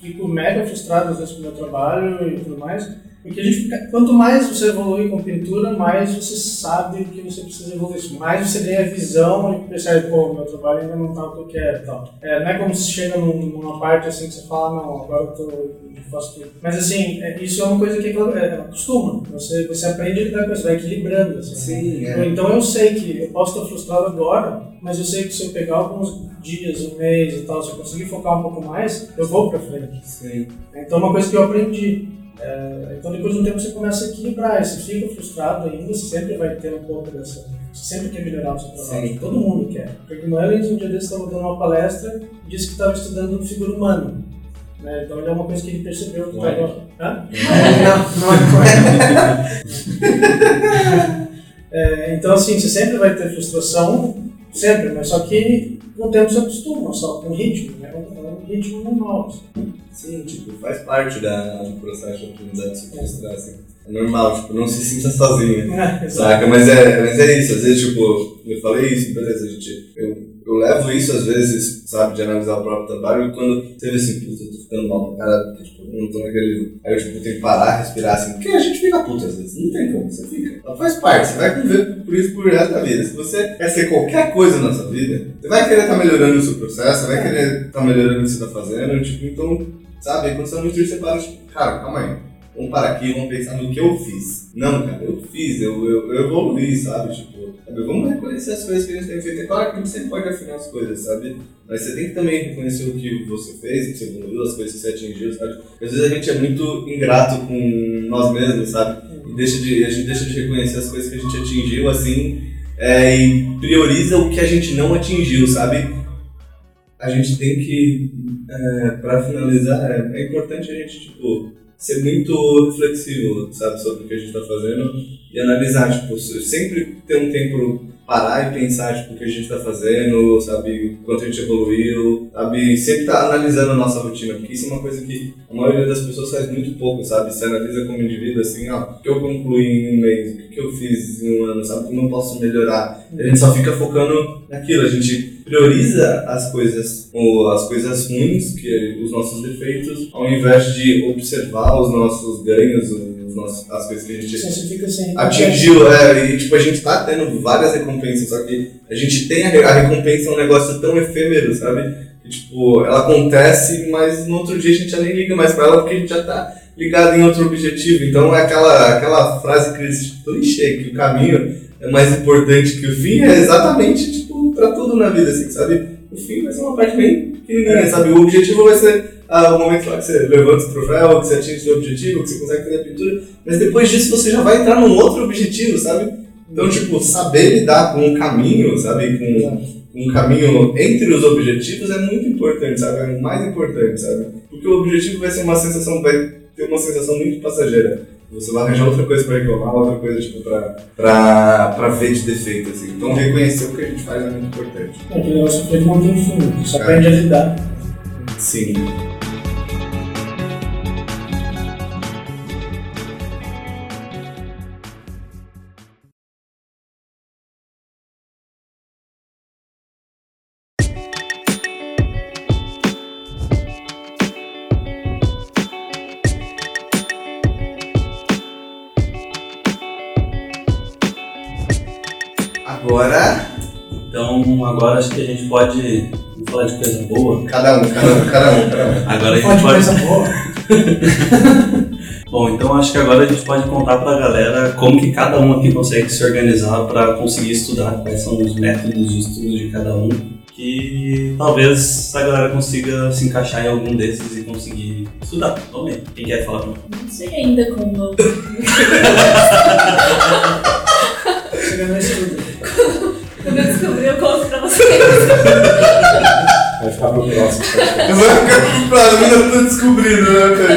fico mega frustrado às vezes com o meu trabalho e tudo mais, porque a gente quanto mais você evolui com pintura, mais você sabe que você precisa evoluir, mais você ganha visão e percebe, pô, meu trabalho ainda não tá o que eu quero e tal. É, não é como se chega num- numa parte assim que você fala, não, agora eu, tô, eu faço tudo. Mas assim, é, isso é uma coisa que é, é, acostuma, você, você aprende a lidar com isso, vai equilibrando. Assim, Sim, então, Então eu sei que eu posso estar frustrado agora, mas eu sei que se eu pegar alguns dias, um mês e tal, se eu conseguir focar um pouco mais, eu vou pra frente. Sim. Então é uma coisa que eu aprendi. É, então depois de um tempo você começa a equilibrar, você fica frustrado ainda, você sempre vai ter um pouco dessa. Você sempre quer melhorar o seu trabalho, Sim. todo mundo quer. Porque no Ellen, um dia desse, estava dando uma palestra e disse que estava estudando figura humana. Né? Então ele é uma coisa que ele percebeu que Não é? estava. Hã? Não, não é. É, então, assim, você sempre vai ter frustração, sempre, mas só que com o tempo você acostuma, só com ritmo? É um ritmo normal. Sim, tipo, faz parte da, do processo de oportunidade se frustrar, assim. É normal, tipo, não se sinta sozinho. É. Saca? Mas é, mas é isso, às vezes, tipo, eu falei isso, beleza, gente. Eu, eu levo isso às vezes, sabe, de analisar o próprio trabalho e quando você vê assim, puta, eu tô ficando mal pra caralho, porque, tipo, eu não tô naquele. Aí eu, tipo, tenho que parar, respirar assim, porque a gente fica puta às vezes, não tem como, você fica. Ela faz parte, você vai conviver por isso por resto da vida. Se você quer ser qualquer coisa na sua vida, você vai querer estar melhorando o seu processo, você vai querer estar melhorando o que você tá fazendo, tipo, então, sabe, quando você tá muito triste, você para, tipo, cara, calma aí. Vamos parar aqui, vamos pensar no que eu fiz. Não, cara, eu fiz, eu, eu, eu evoluí, sabe? Tipo, sabe? vamos reconhecer as coisas que a gente tem feito. É claro que a gente sempre pode afinar as coisas, sabe? Mas você tem que também reconhecer o que você fez, o que você evoluiu, as coisas que você atingiu, sabe? Às vezes a gente é muito ingrato com nós mesmos, sabe? E deixa de, a gente deixa de reconhecer as coisas que a gente atingiu, assim, é, e prioriza o que a gente não atingiu, sabe? A gente tem que, é, pra finalizar, é, é importante a gente, tipo, ser muito reflexivo, sabe, sobre o que a gente está fazendo e analisar, tipo, sempre ter um tempo parar e pensar, tipo, o que a gente está fazendo, sabe, quanto a gente evoluiu, sabe, sempre tá analisando a nossa rotina, porque isso é uma coisa que a maioria das pessoas faz muito pouco, sabe, se analisa como indivíduo, assim, ó, o que eu concluí em um mês, o que eu fiz em um ano, sabe, como eu posso melhorar. A gente só fica focando naquilo, a gente prioriza as coisas, ou as coisas ruins, que os nossos defeitos, ao invés de observar os nossos ganhos, os nossos, as coisas que a gente sem. atingiu, é, e tipo, a gente tá tendo várias recompensas, só que a gente tem a, a recompensa, é um negócio tão efêmero, sabe? Que, tipo, ela acontece, mas no outro dia a gente já nem liga mais pra ela porque a gente já tá ligado em outro objetivo. Então é aquela, aquela frase clichê, que o caminho é mais importante que o fim, é exatamente, tipo, pra tudo na vida, assim, sabe? O fim vai ser uma parte bem pequenininha, sabe? O objetivo vai ser ah, o momento lá que você levanta o troféu, que você atinge o seu objetivo, que você consegue fazer a pintura, mas depois disso você já vai entrar num outro objetivo, sabe? Então, tipo, saber lidar com o caminho, sabe? Com um caminho entre os objetivos é muito importante, sabe? É o mais importante, sabe? Porque o objetivo vai ser uma sensação, vai ter uma sensação muito passageira. Você vai arranjar outra coisa pra reclamar, outra coisa, tipo, pra, pra, pra ver de defeito, assim. Então, reconhecer o que a gente faz é muito importante. É aquele negócio que não tem fim, só É. aprende a lidar. Sim. Agora acho que a gente pode falar de coisa boa. cada um, cada um, cada um, cada um. Agora a gente pode. coisa boa. Bom, então acho que agora a gente pode contar pra galera como que cada um aqui consegue se organizar para conseguir estudar, quais são os métodos de estudo de cada um, que talvez a galera consiga se encaixar em algum desses e conseguir estudar. Vamos ver. Quem quer falar primeiro? Não sei ainda como Podcast. Vai ficar pra mim, eu tô descobrindo, né, cara?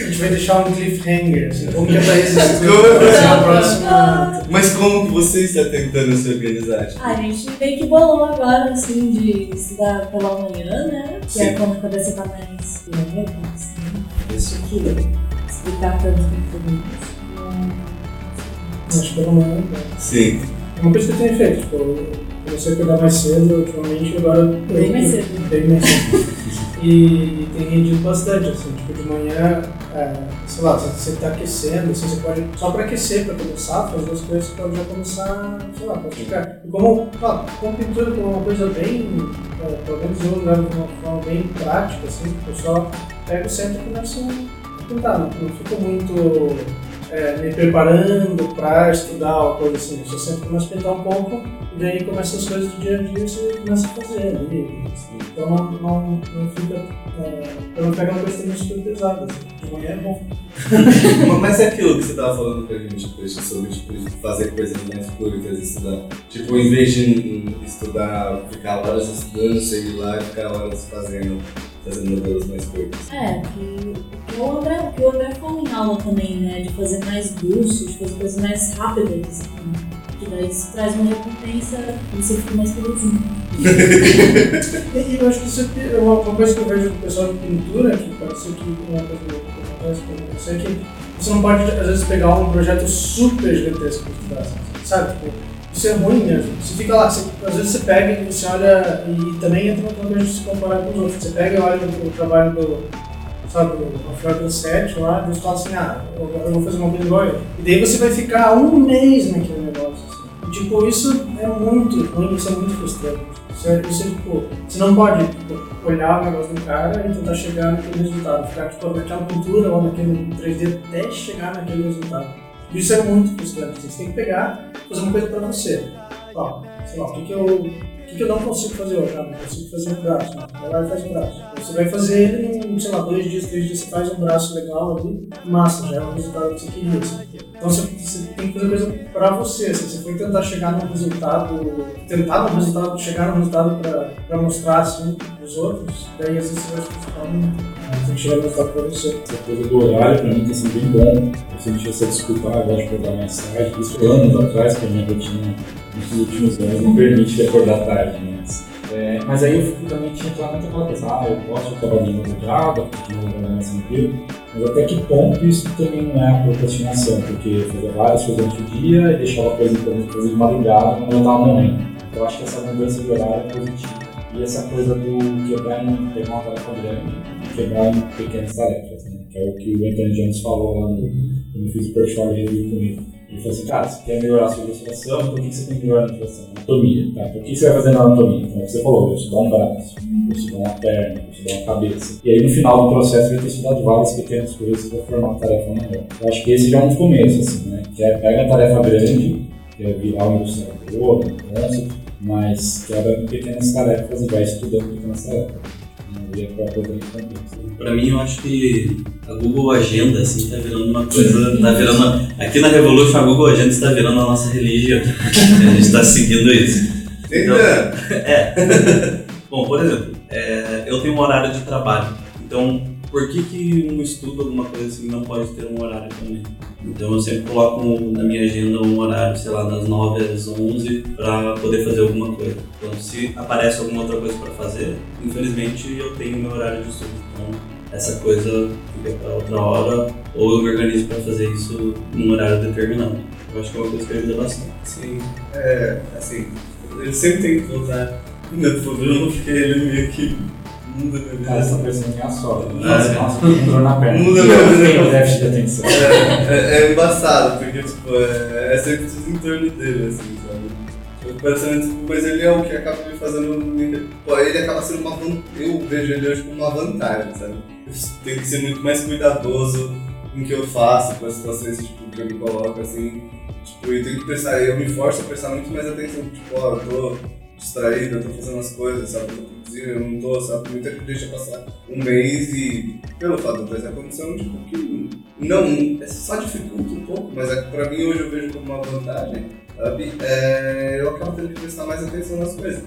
A gente vai deixar um cliffhanger, assim, como que a Thaís estuda Como pra ser a Não, próxima. não. Mas como que você está tentando se organizar? Tipo, Ah, a gente meio que bolou agora, assim, de estudar pela manhã, né? Que é Sim. quando a cabeça tá mais leve, assim. Isso que explicar tanto. Acho que pelo menos. né? Sim. É uma coisa que eu tenho feito, tipo, comecei a acordar mais cedo ultimamente, agora Bem mais cedo. Bem mais cedo. E tem rendido bastante, assim, tipo, de manhã, é, sei lá, você tá aquecendo, assim, você pode, só pra aquecer, pra começar, fazer as coisas, você pode já começar, sei lá, praticar. E como, ó, com pintura, como uma coisa bem, é, pelo menos eu levo de uma forma bem prática, assim, eu só pego o centro e começo a pintar, não, não fico muito é, me preparando para estudar uma coisa assim. Eu sempre começo a pintar um pouco e daí começam as coisas do dia a dia e você começa a fazer ali. Então não, não, não fica. É, eu não pego uma coisa também super pesada. Assim. De manhã é bom. Mas é aquilo que você tava falando pra gente, Peixe, sobre tipo, fazer coisas mais curtas e estudar. Tipo, em vez de estudar, ficar horas estudando, você ir lá e ficar horas fazendo, fazendo modelos mais curtos. É, que o André, que o André falou em aula também, né? De fazer mais cursos, de fazer coisas mais rápidas. Assim. porque daí isso traz uma recompensa e você fica mais felizinho. E eu acho que isso é uma, uma coisa que eu vejo do pessoal de pintura, que pode ser que uma coisa que acontece com você, é que você não pode, às vezes, pegar um projeto super gigantesco que estudar, sabe? Tipo, isso é ruim mesmo. Você fica lá, você- às vezes você pega e você olha, e também entra naquela coisa de se comparar com os outros. Você pega e olha o trabalho do, sabe, o Alfredo Sete lá, e você fala assim, ah, eu, vou fazer uma coisa. E daí você vai ficar um mês naquele negócio, assim. E, tipo, isso é muito ruim, isso é muito frustrante. Isso é, é tipo, você não pode tipo, olhar o negócio do cara e tentar chegar naquele resultado. Ficar tipo, naquela pintura ou naquele 3D até chegar naquele resultado. Isso é muito frustrante. Você tem que pegar fazer uma coisa pra você. Ó, sei lá, o que, que eu. Que, que eu não consigo fazer hoje? Ah, não consigo fazer um braço. Não, vai lá e faz um braço. Você vai fazer ele em, sei lá, dois dias, três dias, você faz um braço legal ali, massa, já é o resultado que você queria. assim. Então você, você tem que fazer coisa pra você. assim, você foi tentar chegar num resultado, tentar num resultado, chegar num resultado pra, pra mostrar assim pros outros, daí às vezes você vai se frustrar tem que chegar no resultado pra você. Essa coisa do horário pra mim tem sido bem bom. Eu senti essa desculpa, ah, gosto de acordar mais tarde. Isso anos atrás, que a minha rotina nos últimos anos me permite acordar tarde. Mas, é, mas aí eu fico também tinha claro muito aquela coisa, ah, eu posso trabalhar em madrugada, continuar trabalhando mais tranquilo. Mas até que ponto isso também não é a procrastinação? Porque fazer várias coisas durante o dia e deixar uma coisa exemplo, fazer de madrugada quando eu estava no momento. Então eu acho que essa mudança de horário é positiva. E essa coisa do quebrar em pegar uma tarefa grande e quebrar em pequenas tarefas, né? que é o que o Anthony Jones falou lá no, quando eu fiz o review com ele. Ele falou assim, cara, você quer melhorar a sua ilustração, por que você tem que melhorar a ilustração? Anatomia, tá? Por que você vai fazer na anatomia? Então, você falou, eu estudar um braço, eu estudar uma perna, eu estudar uma cabeça. E aí, no final do processo, vai ter estudado várias pequenas coisas para formar uma tarefa maior. Eu acho que esse já é um dos começos, assim, né? Que é pega a tarefa grande, que é virar um ilustrador, um concept, mas quebra em pequenas tarefas e vai estudando pequenas tarefas. Não ia para poder complexo. Pra mim, eu acho que a Google Agenda, assim, tá virando uma coisa. Tá virando. uma- Aqui na Revolution, a Google Agenda está virando a nossa religião. A gente tá seguindo isso. Entendeu? Bom, por exemplo, é, eu tenho um horário de trabalho. Então, por que, que um estudo, alguma coisa assim, não pode ter um horário também? Então, eu sempre coloco na minha agenda um horário, sei lá, das 9 às 11 para poder fazer alguma coisa. Então, se aparece alguma outra coisa para fazer, infelizmente eu tenho meu horário de estudo. Então, essa coisa fica para outra hora, ou eu me organizo para fazer isso num horário determinado. Eu acho que é uma coisa que ajuda bastante. Sim, é, assim, eu sempre tenho que voltar no programa porque ele meio que muda Cara, essa pessoa é minha sogra. Ah, Nossa, nossa, tem dor na perna. Muda eu mesmo, né? tenho déficit de atenção. É, é, é embaçado, porque tipo, é, é sempre tudo em torno dele, assim, sabe? Parecendo, tipo, mas ele é o que acaba me fazendo. Pô, ele acaba sendo uma vantagem. Eu vejo ele hoje como uma vantagem, sabe? Eu tenho que ser muito mais cuidadoso com o que eu faço, com as situações tipo, que eu me coloco, assim. Tipo, eu tenho que prestar, eu me forço a prestar muito mais atenção, tipo, ó, eu tô distraído, eu tô fazendo as coisas, sabe? Eu eu não tô, sabe? Muita gente deixa passar um mês e, pelo fato de essa condição, tipo, que não, é só dificulta um pouco, mas é pra mim hoje eu vejo como uma vantagem, sabe? É, eu acabo tendo que prestar mais atenção nas coisas.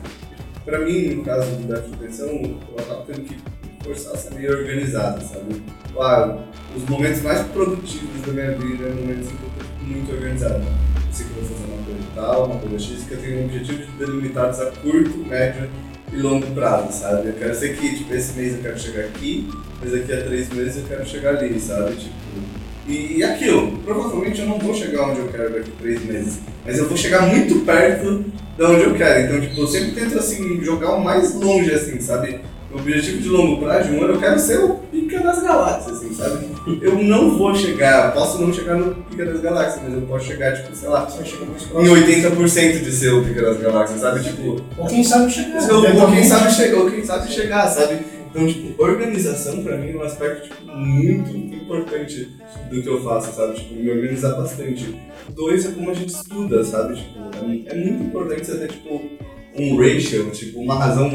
Pra mim, no caso do déficit de atenção, eu acabo tendo que forçar a ser meio organizado, sabe? Claro, os momentos mais produtivos da minha vida é momentos em que eu tô muito organizado. Eu sei que eu vou fazer uma coisa tal, uma coisa X, que eu tenho objetivos delimitados a curto, médio e longo prazo, sabe? Eu quero ser que, tipo, esse mês eu quero chegar aqui, mas daqui a três meses eu quero chegar ali, sabe? Tipo, e, e aquilo, provavelmente eu não vou chegar onde eu quero daqui a três meses, mas eu vou chegar muito perto de onde eu quero. Então, tipo, eu sempre tento, assim, jogar o mais longe, assim, sabe? O objetivo de longo prazo, de um ano, eu quero ser o pica das galáxias, assim, sabe? Eu não vou chegar, posso não chegar no pica das galáxias, mas eu posso chegar, tipo, sei lá, em próximo. 80% de ser o pica das galáxias, sabe? Tipo, Ou quem sabe chegar. ou, quem sabe chegar, ou quem sabe chegar, sabe? Então, tipo, organização pra mim é um aspecto tipo, muito importante do que eu faço, sabe? Tipo, me organizar bastante. Dois é como a gente estuda, sabe? Tipo, é, é muito importante você ter, tipo, um ratio, tipo, uma razão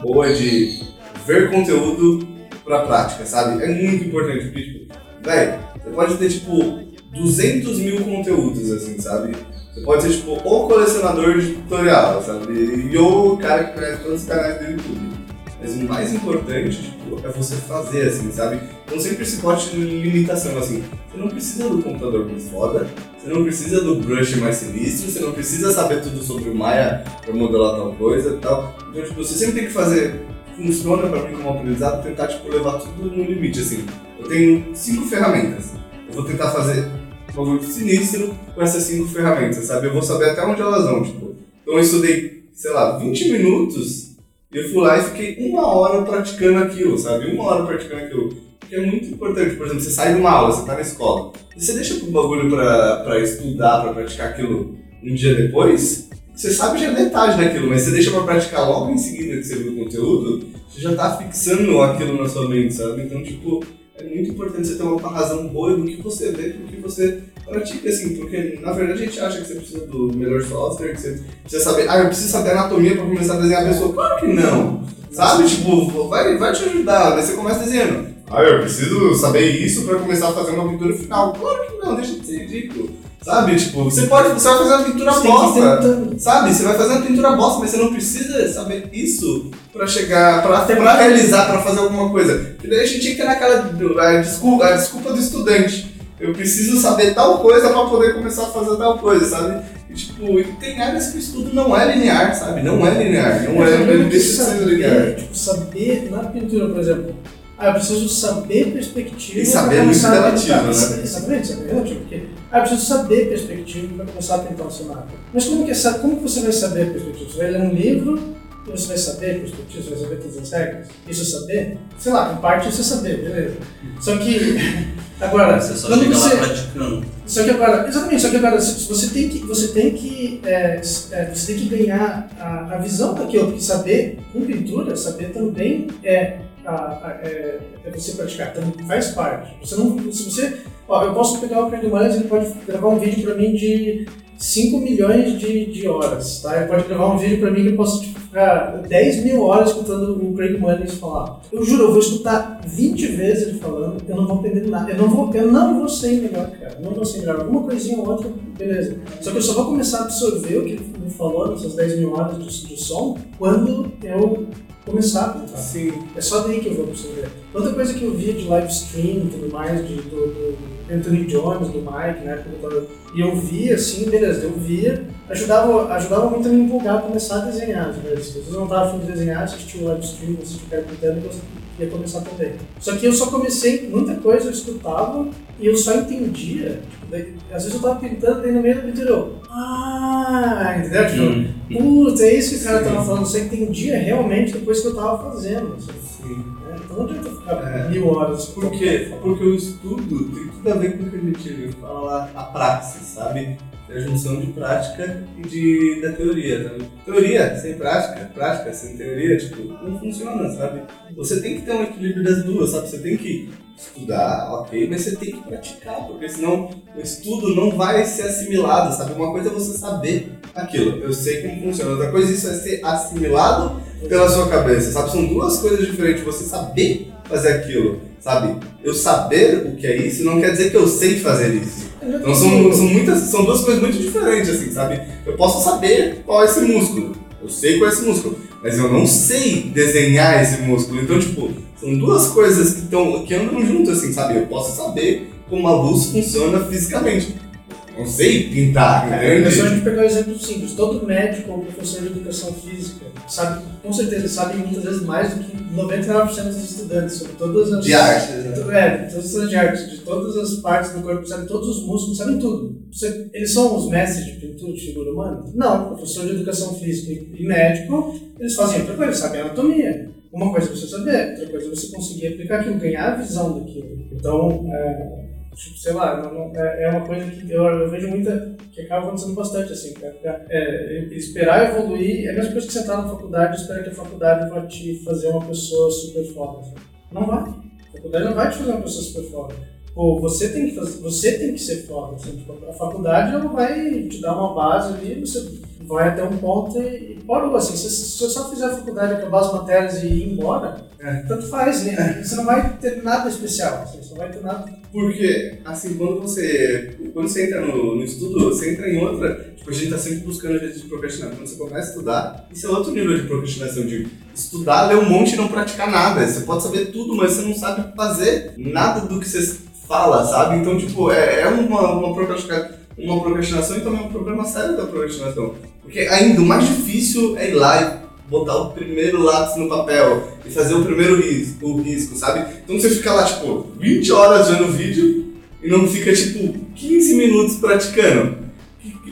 boa de ver conteúdo pra prática, sabe? É muito importante, porque, tipo, velho, você pode ter, tipo, 200 mil conteúdos, assim, sabe? Você pode ser, tipo, o colecionador de tutorial, sabe? E ou o cara que conhece todos os canais do YouTube. Mas o mais importante, tipo, é você fazer, assim, sabe? Não sempre se bote limitação, assim. Você não precisa do computador mais foda, você não precisa do brush mais sinistro, você não precisa saber tudo sobre o Maya pra modelar tal coisa e tal. Então, tipo, você sempre tem que fazer, funciona pra mim como aprendizado, tentar, tipo, levar tudo no limite, assim. Eu tenho cinco ferramentas. Eu vou tentar fazer um bagulho sinistro com essas cinco ferramentas, sabe? Eu vou saber até onde elas vão, tipo. Então eu estudei, sei lá, 20 minutos e eu fui lá e fiquei uma hora praticando aquilo, sabe? Uma hora praticando aquilo. Que é muito importante. Por exemplo, você sai de uma aula, você tá na escola, e você deixa o bagulho pra estudar, pra praticar aquilo um dia depois, você sabe já metade daquilo, mas você deixa pra praticar logo em seguida que você viu o conteúdo, você já tá fixando aquilo na sua mente, sabe? Então, tipo, é muito importante você ter uma razão boa do que você vê, do que você pratica, assim, porque na verdade a gente acha que você precisa do melhor software, que você precisa saber, ah, eu preciso saber anatomia pra começar a desenhar a pessoa. Claro que não! Sabe? Tipo, vai, vai te ajudar, daí você começa desenhando. Ah, eu preciso saber isso pra começar a fazer uma pintura final. Claro que não, deixa de ser ridículo. Sabe? Tipo, você pode, você vai fazer uma pintura Você bosta. Sabe? Você vai fazer uma pintura bosta, mas você não precisa saber isso pra chegar, pra, Até pra realizar, pra fazer alguma coisa. Porque daí a gente tinha que ter naquela a desculpa, a desculpa do estudante. Eu preciso saber tal coisa pra poder começar a fazer tal coisa, sabe? E, tipo, e tem áreas que o estudo não é linear, sabe? Não é linear, não é, de ser linear. saber, tipo, saber na pintura, por exemplo. Ah, eu preciso saber perspectiva. E saber é muito começar a relativo, né? Exatamente, saber é relativo. Porque, ah, eu preciso saber perspectiva para começar a pintar um cenário. Mas como que, é como que você vai saber perspectiva? Você vai ler um livro e você vai saber perspectiva, você vai saber todas as regras? Isso é saber? Sei lá, em parte isso é saber, beleza. Só que, agora, Você só quando chega você... lá praticando. Só que agora, exatamente, só que agora você tem que, você tem que, é, é, você tem que ganhar a, a visão daquilo, porque saber com pintura, saber também é, a, a- é, é você praticar, também faz parte. Você não, se você, ó, eu posso pegar o Craig Miles, ele pode gravar um vídeo para mim de 5 milhões de, de horas, tá? Ele pode gravar um vídeo para mim que eu posso tipo, ficar 10 mil horas escutando o Craig Mullins falar. Eu juro, eu vou escutar 20 vezes ele falando, eu não vou aprender nada. Eu não vou, eu não vou ser melhor, cara. Eu não vou ser melhor. Alguma coisinha ou outra, beleza. Só que eu só vou começar a absorver o que ele me falou nessas 10 mil horas de, de som quando eu começar a pintar. Sim. É só daí que eu vou absorver. Outra coisa que eu via de live stream e tudo mais, de, do, do Anthony Jones, do Mike, né? E eu via, assim, beleza, eu via, ajudava, ajudava muito a me empolgar a começar a desenhar. Né? Se vocês não estavam afim de desenhar, assistia o live stream, assistia o cara pintando, eu ia começar também. Só que eu só comecei, muita coisa eu escutava e eu só entendia. Tipo, daí, às vezes eu tava pintando, daí no meio da pintura eu. Ah, entendeu? Tipo, Hum. Putz, é isso que o cara Sim. tava falando, eu só entendia realmente depois que eu tava fazendo. assim. Sim. né? Então não adianta ficar É. mil horas. Por quê? Porque o estudo tem tudo a ver com o que a gente fala lá, a praxis, sabe? É a junção de prática e de, da teoria, sabe? Teoria sem prática, prática sem teoria, tipo, não funciona, sabe? Você tem que ter um equilíbrio das duas, sabe? Você tem que estudar, ok, mas você tem que praticar, porque senão o estudo não vai ser assimilado, sabe? Uma coisa é você saber aquilo, eu sei como funciona, outra coisa isso é ser assimilado pela sua cabeça, sabe? São duas coisas diferentes, você saber fazer aquilo, sabe? Eu saber o que é isso não quer dizer que eu sei fazer isso. Então são, são, muitas, são duas coisas muito diferentes, assim, sabe? Eu posso saber qual é esse músculo, eu sei qual é esse músculo, mas eu não sei desenhar esse músculo. Então, tipo, são duas coisas que, tão, que andam juntas, assim, sabe? Eu posso saber como a luz funciona fisicamente. Não sei pintar, É só a gente pegar um exemplo simples. Todo médico ou professor de educação física sabe, com certeza, sabe muitas vezes mais do que 99% dos estudantes sobre todas as. De arte, né? É, todas as de arte, de todas as partes do corpo, sabe todos os músculos, sabem tudo. Você- eles são os mestres de pintura de figura humana? Não, professor de educação física e médico, eles fazem outra coisa, sabem anatomia. Uma coisa é você saber, outra coisa é você conseguir aplicar aquilo, ganhar a visão daquilo. Então, é, tipo, sei lá, não- não- é, é uma coisa que eu, eu vejo muita. que acaba acontecendo bastante, assim. cara. É, esperar evoluir é a mesma coisa que sentar na faculdade e esperar que a faculdade vai te fazer uma pessoa super foda. assim. Não vai. A faculdade não vai te fazer uma pessoa super foda. Pô, você tem que fazer, você tem que ser foda. Assim, tipo, a faculdade ela vai te dar uma base ali, você vai até um ponto e, e pode, assim, se, se você só fizer a faculdade, acabar as matérias e ir embora, É. tanto faz, né? Você não vai ter nada especial, você não vai ter nada. Porque, assim, quando você, quando você entra no, no estudo, você entra em outra. Tipo, a gente tá sempre buscando jeitos de procrastinar. Quando você começa a estudar, isso é outro nível de procrastinação. De estudar, ler um monte e não praticar nada. Você pode saber tudo, mas você não sabe fazer nada do que você fala, sabe? Então, tipo, é, é uma, uma, procrastina- uma procrastinação e também é um problema sério da procrastinação. Porque ainda o mais difícil é ir lá e botar o primeiro lápis no papel e fazer o primeiro risco, o risco, sabe? Então você fica lá, tipo, 20 horas vendo vídeo e não fica, tipo, 15 minutos praticando.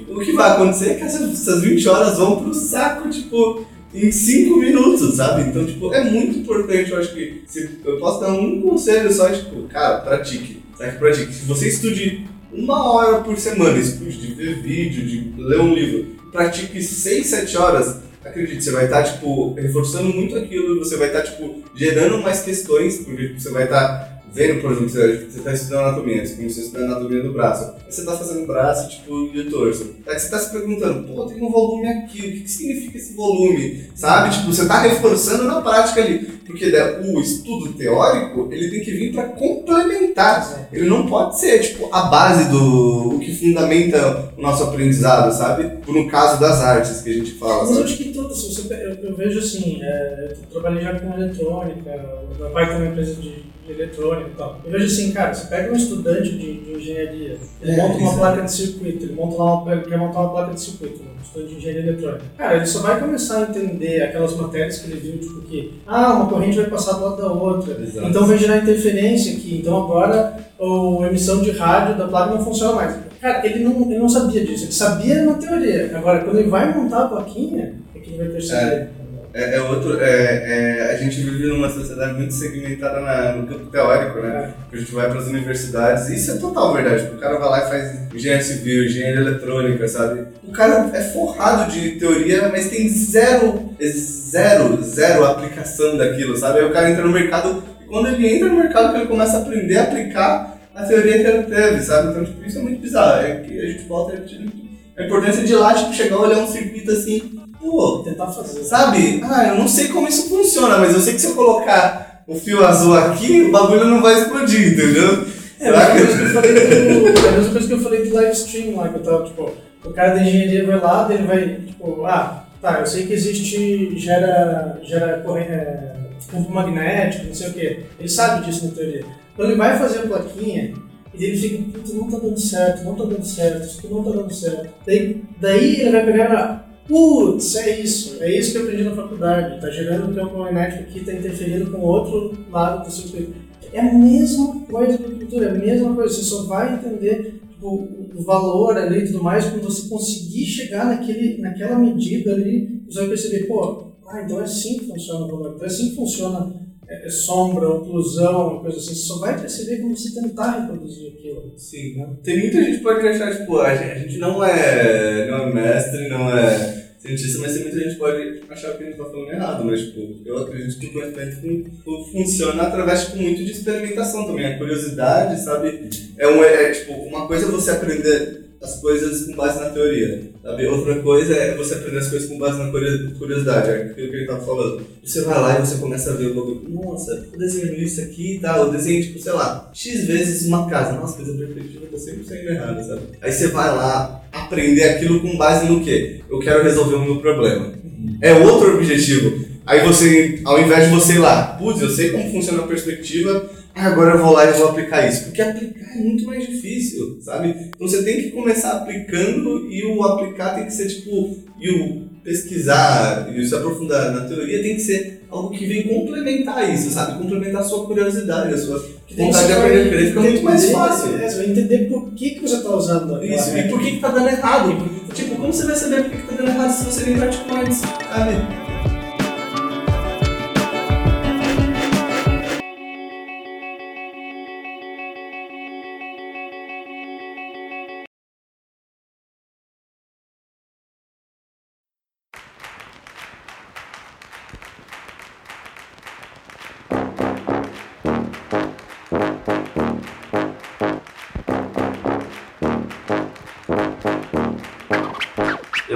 O que vai acontecer é que essas 20 horas vão pro saco, tipo, em 5 minutos, sabe? Então, tipo, é muito importante, eu acho que se eu posso dar um conselho só, tipo, cara, pratique, sabe? Pratique. Se você estude uma hora por semana, estude de ver vídeo, de ler um livro, pratique 6, 7 horas, acredite, você vai estar, tipo, reforçando muito aquilo, você vai estar, tipo, gerando mais questões, porque você vai estar vendo, por exemplo, você está estudando anatomia, você começou a estudar anatomia do braço, aí você está fazendo braço, tipo, de torso, aí você está se perguntando, pô, tem um volume aqui, o que, que significa esse volume, sabe? Tipo, você está reforçando na prática ali, porque né, o estudo teórico, ele tem que vir para complementar, ele não pode ser, tipo, a base do, o que fundamenta o nosso aprendizado, sabe? Por um caso das artes que a gente fala, Mas eu sabe? acho que todos, eu, eu vejo assim, é, eu trabalhei já com eletrônica, meu pai tem uma empresa de, de eletrônica e tal. Eu vejo assim, cara, você pega um estudante de, de engenharia, ele É, monta uma placa de circuito, ele monta lá uma, quer montar uma placa de circuito, um estudante de engenharia eletrônica. Cara, ele só vai começar a entender aquelas matérias que ele viu, tipo que, ah, uma corrente vai passar do lado da outra, Exato. então vai gerar interferência aqui, então agora a emissão de rádio da placa não funciona mais. Cara, ele não, ele não sabia disso, ele sabia na teoria. Agora, quando ele vai montar a plaquinha, é que ele vai perceber. É, é outro, é, é, a gente vive numa sociedade muito segmentada na- no campo teórico, né? A gente vai para as universidades, e isso é total verdade. O cara vai lá e faz engenharia civil, engenharia eletrônica, sabe? O cara é forrado de teoria, mas tem zero, é zero, zero aplicação daquilo, sabe? Aí o cara entra no mercado, e quando ele entra no mercado, ele começa a aprender a aplicar a teoria que ele teve, sabe? Então, tipo, isso é muito bizarro. É que a gente volta a repetir a importância de lá, tipo, chegar, olhar um circuito assim, pô, Tentar fazer. Sabe? Ah, eu não sei como isso funciona, mas eu sei que se eu colocar o fio azul aqui, o bagulho não vai explodir, entendeu? É a mesma coisa que eu é a mesma coisa que eu falei do live stream lá, que eu tava, tipo, o cara da engenharia vai lá, ele vai, tipo, ah, tá, eu sei que existe, gera, gera corrente, é, campo magnético, não sei o quê. Ele sabe disso na teoria. Quando ele vai fazer a plaquinha, e ele fica, putz, não tá dando certo, não tá dando certo, isso aqui não tá dando certo. Daí, daí ele vai pegar putz, é isso, é isso que eu aprendi na faculdade, tá gerando um campo magnético aqui, tá interferindo com outro lado do circuito. É a mesma coisa com cultura, é a mesma coisa, você só vai entender tipo, o o valor ali e tudo mais quando você conseguir chegar naquele, naquela medida ali, você vai perceber, pô, ah, então é assim que funciona o valor, então é assim que funciona é, é sombra, oclusão, coisa assim, você só vai perceber quando você tentar reproduzir aquilo. Sim, né? Tem muita gente que pode achar, tipo, a gente, a gente não é, não é mestre, não é cientista, mas tem muita gente pode achar que a gente tá falando errado, mas, tipo, eu acredito que o conhecimento fun- funciona através, tipo, muito de experimentação também, a curiosidade, sabe? É, um, é, tipo, uma coisa é você aprender as coisas com base na teoria, sabe? Outra coisa é você aprender as coisas com base na curio- curiosidade, é aquilo que ele tava falando. Você vai lá e você começa a ver o bagulho, nossa, eu desenho isso aqui e tal, eu desenho, tipo, sei lá, X vezes uma casa, nossa, mas a perspectiva tá sempre saindo errada, sabe? Aí você vai lá aprender aquilo com base no quê? Eu quero resolver o meu problema. É outro objetivo. Aí você, ao invés de você ir lá, putz, eu sei como funciona a perspectiva, agora eu vou lá e vou aplicar isso. Porque aplicar é muito mais difícil, sabe? Então você tem que começar aplicando e o aplicar tem que ser tipo. E o pesquisar e se aprofundar na teoria tem que ser algo que vem complementar isso, sabe? Complementar a sua curiosidade, a sua vontade de aprender. Daí fica muito mais fácil. É, você vai entender por que, que você está usando Isso, e por que, que tá dando errado? Tipo, como você vai saber por que, que tá dando errado se você nem praticou antes, sabe?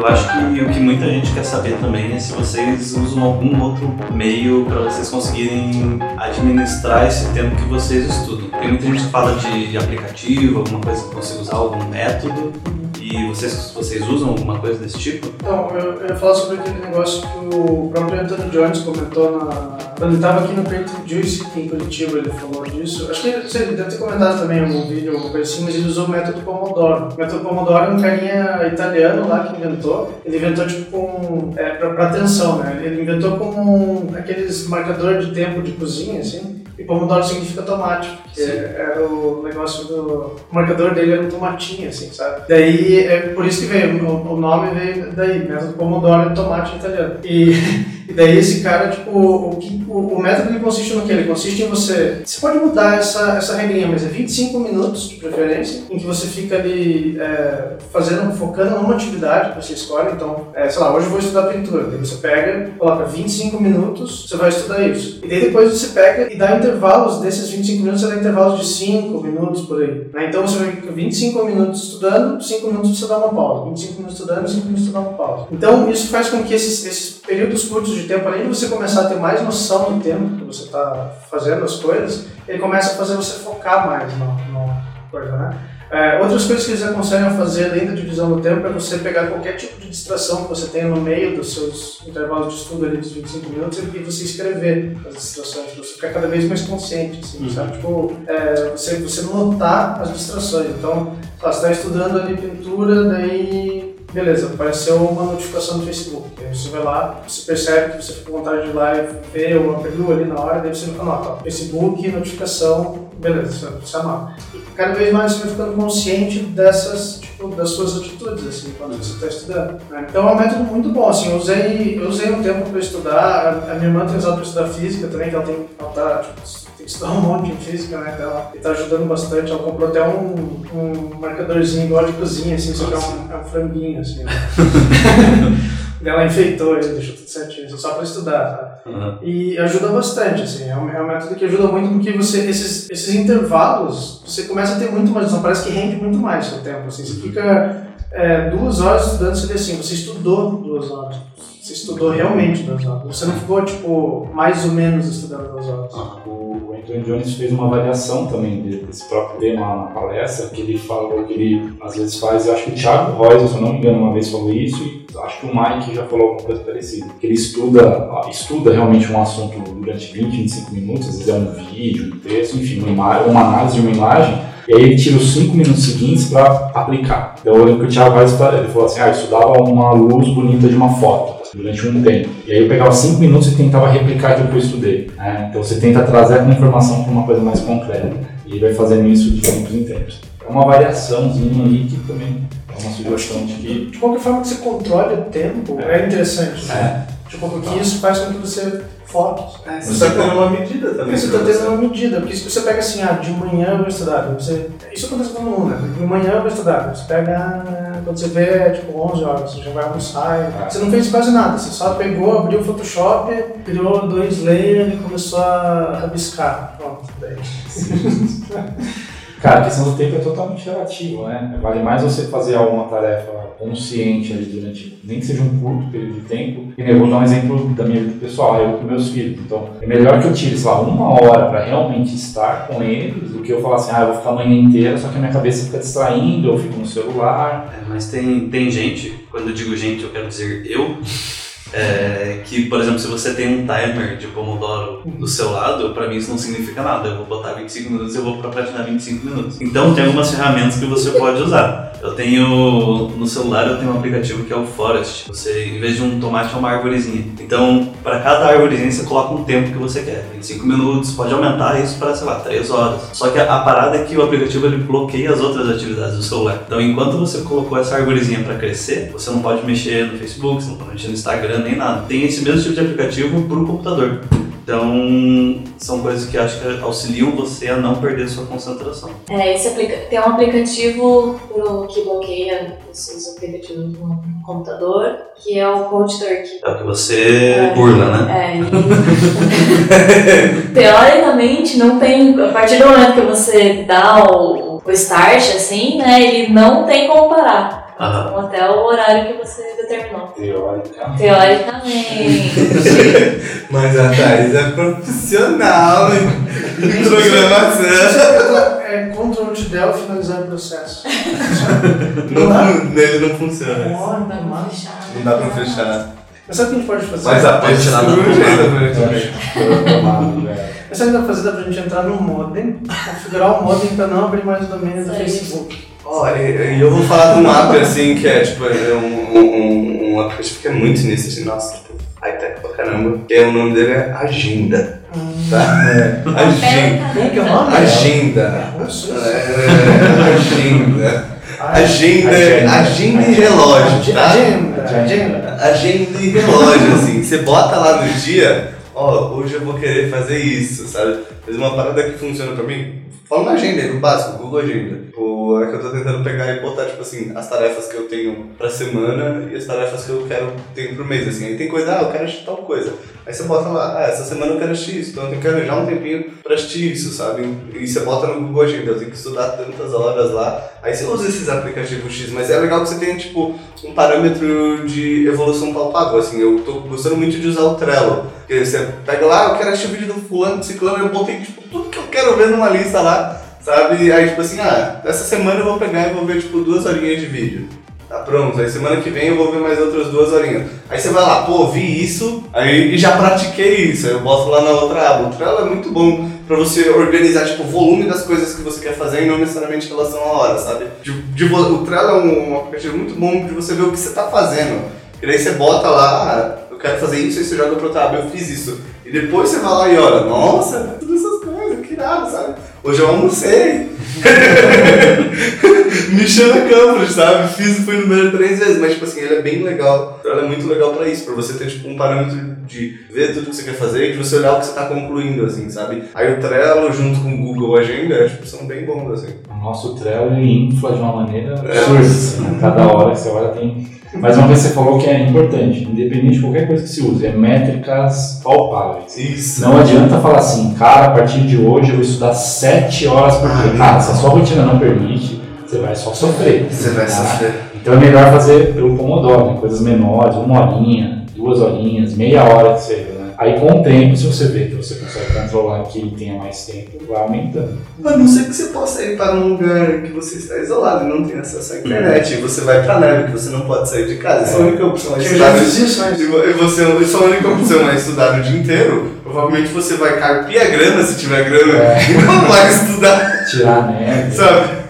Eu acho que o que muita gente quer saber também é se vocês usam algum outro meio para vocês conseguirem administrar esse tempo que vocês estudam. Tem muita gente que fala de aplicativo, alguma coisa que consiga usar, algum método. E vocês, vocês usam alguma coisa desse tipo? Então, eu, eu falar sobre aquele negócio que o próprio Anthony Jones comentou na, quando ele estava aqui no Painting Juice, em Curitiba, ele falou disso. Acho que ele deve ter comentado também em algum vídeo, alguma coisa assim, mas ele usou o método Pomodoro. O método Pomodoro é um carinha italiano lá que inventou. Ele inventou, tipo, com. É, pra, pra atenção, né? Ele inventou com um, aqueles marcador de tempo de cozinha, assim. E Pomodoro significa tomate, porque era o negócio do. O marcador dele era um tomatinho, assim, sabe? Daí, é por isso que veio, o, o nome veio daí, método Pomodoro é tomate italiano. E, e daí esse cara, tipo, o, o, o método ele consiste no que? Ele consiste em você. Você pode mudar essa, essa regrinha, mas é 25 minutos de preferência, em que você fica ali é, fazendo, focando numa atividade que você escolhe. Então, é, sei lá, hoje eu vou estudar pintura. Daí você pega, coloca 25 minutos, você vai estudar isso. E daí depois você pega e dá intervalos desses 25 minutos, você dá intervalos de 5 minutos por aí. Né? Então você vai 25 minutos estudando, 5 minutos você dá uma pausa. 25 minutos estudando, 5 minutos você dá uma pausa. Então isso faz com que esses, esses períodos curtos de tempo, além de você começar a ter mais noção do tempo que você está fazendo as coisas, ele começa a fazer você focar mais na, na coisa, né? É, outras coisas que eles aconselham a fazer além da divisão do tempo é você pegar qualquer tipo de distração que você tenha no meio dos seus intervalos de estudo ali dos 25 minutos e você escrever as distrações, para você ficar cada vez mais consciente, assim, sabe? Tipo, é, você, você notar as distrações. Então, você está estudando ali pintura, daí beleza, apareceu uma notificação no Facebook. Aí você vai lá, você percebe que você fica com vontade de ir lá e ver ou abriu ali na hora, daí você anota, Facebook, notificação, beleza, você anota. E cada vez mais você vai ficando consciente dessas, tipo, das suas atitudes, assim, quando você está estudando. né? Então é um método muito bom, assim, eu usei, eu usei um tempo para estudar, a, minha irmã tem usado para estudar física também, que ela tem, ela tá, tipo, que estudar um monte em física, né? Então, ela está ajudando bastante. Ela comprou até um, um marcadorzinho igual de cozinha, assim, só que é um, é um franguinho, assim. Né? ela enfeitou ele, deixou tudo certinho, assim, só para estudar? Uhum. E ajuda bastante, assim, é um, é um método que ajuda muito porque você, esses, esses intervalos, você começa a ter muito mais noção, parece que rende muito mais seu tempo, assim, você fica é, duas horas estudando, você vê assim, você estudou duas horas, você estudou realmente duas horas, você não ficou, tipo, mais ou menos estudando duas horas. O Anthony Jones fez uma avaliação também de- desse próprio tema na palestra, que ele falou que ele às vezes faz, acho que o Thiago Rosa, se eu não me engano, uma vez falou isso, e acho que o Mike já falou alguma coisa parecida. Que ele estuda, estuda realmente um assunto durante 20, 25 minutos, às vezes é um vídeo, um texto, enfim, uma, uma análise de uma imagem, e aí ele tira os 5 minutos seguintes para aplicar. Então eu lembro que o Thiago Reis ele falou assim, ah, eu estudava uma luz bonita de uma foto durante um tempo. E aí eu pegava 5 minutos e tentava replicar aquilo que eu estudei. né? Então você tenta trazer a informação para uma coisa mais concreta. E vai fazendo isso de tempos em tempos. É uma variaçãozinha aí que também é uma sugestão de que... De qualquer forma que você controle o tempo, é, interessante. né? É, Tipo, porque isso faz com que você É, você está tendo uma medida também. Porque você está tendo uma medida, porque se você pega assim, ah, de manhã eu vou estudar, você, isso acontece com todo mundo, né? De manhã eu vou estudar, você pega, ah, quando você vê, é tipo 11 horas, você já vai almoçar, e você não fez quase nada, você só pegou, abriu o Photoshop, criou dois layers e começou a rabiscar, pronto, daí. Cara, a questão do tempo é totalmente relativa, né? Vale mais você fazer alguma tarefa consciente ali durante, nem que seja um curto período de tempo. E eu vou dar um exemplo da minha vida pessoal, eu com meus filhos. Então, é melhor que eu tire, sei lá, uma hora para realmente estar com eles do que eu falar assim, ah, eu vou ficar a manhã inteira, só que a minha cabeça fica distraindo, eu fico no celular. É, mas tem, tem gente, quando eu digo gente, eu quero dizer eu, é, que, por exemplo, se você tem um timer de Pomodoro do seu lado, pra mim isso não significa nada. Eu vou botar 25 minutos e eu vou procrastinar 25 minutos. Então tem algumas ferramentas que você pode usar. Eu tenho, no celular eu tenho um aplicativo que é o Forest. Você, em vez de um tomate, é uma arvorezinha. Então, para cada arvorezinha você coloca um tempo que você quer. 25 minutos, pode aumentar isso para, sei lá, 3 horas. Só que a, a parada é que o aplicativo ele bloqueia as outras atividades do celular. Então, enquanto você colocou essa arvorezinha para crescer, você não pode mexer no Facebook, você não pode mexer no Instagram, nem nada. Tem esse mesmo tipo de aplicativo para o computador. Então, são coisas que acho que auxiliam você a não perder sua concentração. É, esse. Tem um aplicativo pro... que bloqueia esses aplicativos no computador, que é o Code Turkey. É o que você burla, né? É, e... teoricamente não tem. A partir do momento que você dá o, o start, assim, né, ele não tem como parar. Então, até o horário que você determinou. Teoricamente. Teoricamente. Mas a Thaís é profissional em programação. É Ctrl de Del finalizar o processo. Não, fun- nele não funciona. Não dá pra fechar. Não dá pra fechar. Mas sabe o que a gente pode fazer? Mas a Pode pode tirar tirar na do jeito tomada. pra gente Eu ver. acho que foi tomado, velho. Mas sabe o que dá pra fazer? Dá pra gente entrar no modem, configurar o modem pra não abrir mais o domínio do. Facebook. E eu vou falar de um app assim que é tipo é um, um, um aplicativo que é muito nisso, assim, nossa, tipo, high-tech pra caramba. Que é, o nome dele é Agenda. Tá? É. Agenda. Que é o nome? Agenda. Nossa. É, agenda. Agenda, Agenda. agenda e relógio, tá? Agenda. Agenda. Agenda e relógio, assim. Você bota lá no dia, ó, hoje eu vou querer fazer isso, sabe? Mas uma parada que funciona pra mim, fala na agenda, no básico, Google Agenda. Tipo, é que eu tô tentando pegar e botar, tipo assim, as tarefas que eu tenho pra semana e as tarefas que eu quero ter pro mês, assim. Aí tem coisa, ah, eu quero assistir tal coisa. Aí você bota lá, ah, essa semana eu quero assistir isso, então eu tenho que arranjar um tempinho pra assistir isso, sabe? E você bota no Google Agenda, eu tenho que estudar tantas horas lá. Aí você usa esses aplicativos X, mas é legal que você tenha, tipo, um parâmetro de evolução palpável, assim. Eu tô gostando muito de usar o Trello. Porque você pega lá, eu quero assistir o vídeo do fulano, ciclano, eu botei, tipo, tudo que eu quero ver numa lista lá, sabe? Aí, tipo assim, ah, essa semana eu vou pegar e vou ver, tipo, duas horinhas de vídeo. Tá pronto, aí semana que vem eu vou ver mais outras duas horinhas. Aí você vai lá, pô, vi isso, aí e já pratiquei isso, aí eu boto lá na outra aba. O Trello é muito bom pra você organizar, tipo, o volume das coisas que você quer fazer e não necessariamente em relação à hora, sabe? De, de o Trello é um, um aplicativo muito bom de você ver o que você tá fazendo. E daí você bota lá, ah, eu quero fazer isso, aí você joga pro aba, eu fiz isso. E depois você vai lá e olha, nossa, todas essas coisas, que irado, sabe? Hoje eu almocei. Michana Campos, sabe? Fiz e fui no número três vezes, mas tipo assim, ele é bem legal. Ela é muito legal pra isso, pra você ter tipo um parâmetro de ver tudo que você quer fazer e de você olhar o que você tá concluindo, assim, sabe? Aí o Trello junto com o Google Agenda, tipo, são bem bons, assim. O nosso Trello infla de uma maneira absurda. assim, né? Cada hora que você olha tem. Mas uma vez você falou que é importante, independente de qualquer coisa que se use, é métricas palpáveis. Isso. Não adianta falar assim, cara, a partir de hoje eu vou estudar 7 horas por dia. Cara, se a sua rotina não permite, você vai só sofrer. Você vai tá? sofrer. Então é melhor fazer pelo Pomodoro, né? coisas menores, uma horinha, duas horinhas, meia hora que né? Aí com o tempo, se você vê que você consegue controlar que ele tenha mais tempo, vai aumentando. A não ser que você possa ir para um lugar que você está isolado e não tem acesso à internet. E você vai pra neve, que você não pode sair de casa. Essa é a única opção. É estudar já no- fiz isso, né? E vo- você, é a única opção, é estudar o dia inteiro. Provavelmente você vai carpir a grana se tiver grana É. e não vai estudar, Tirar a neve. sabe?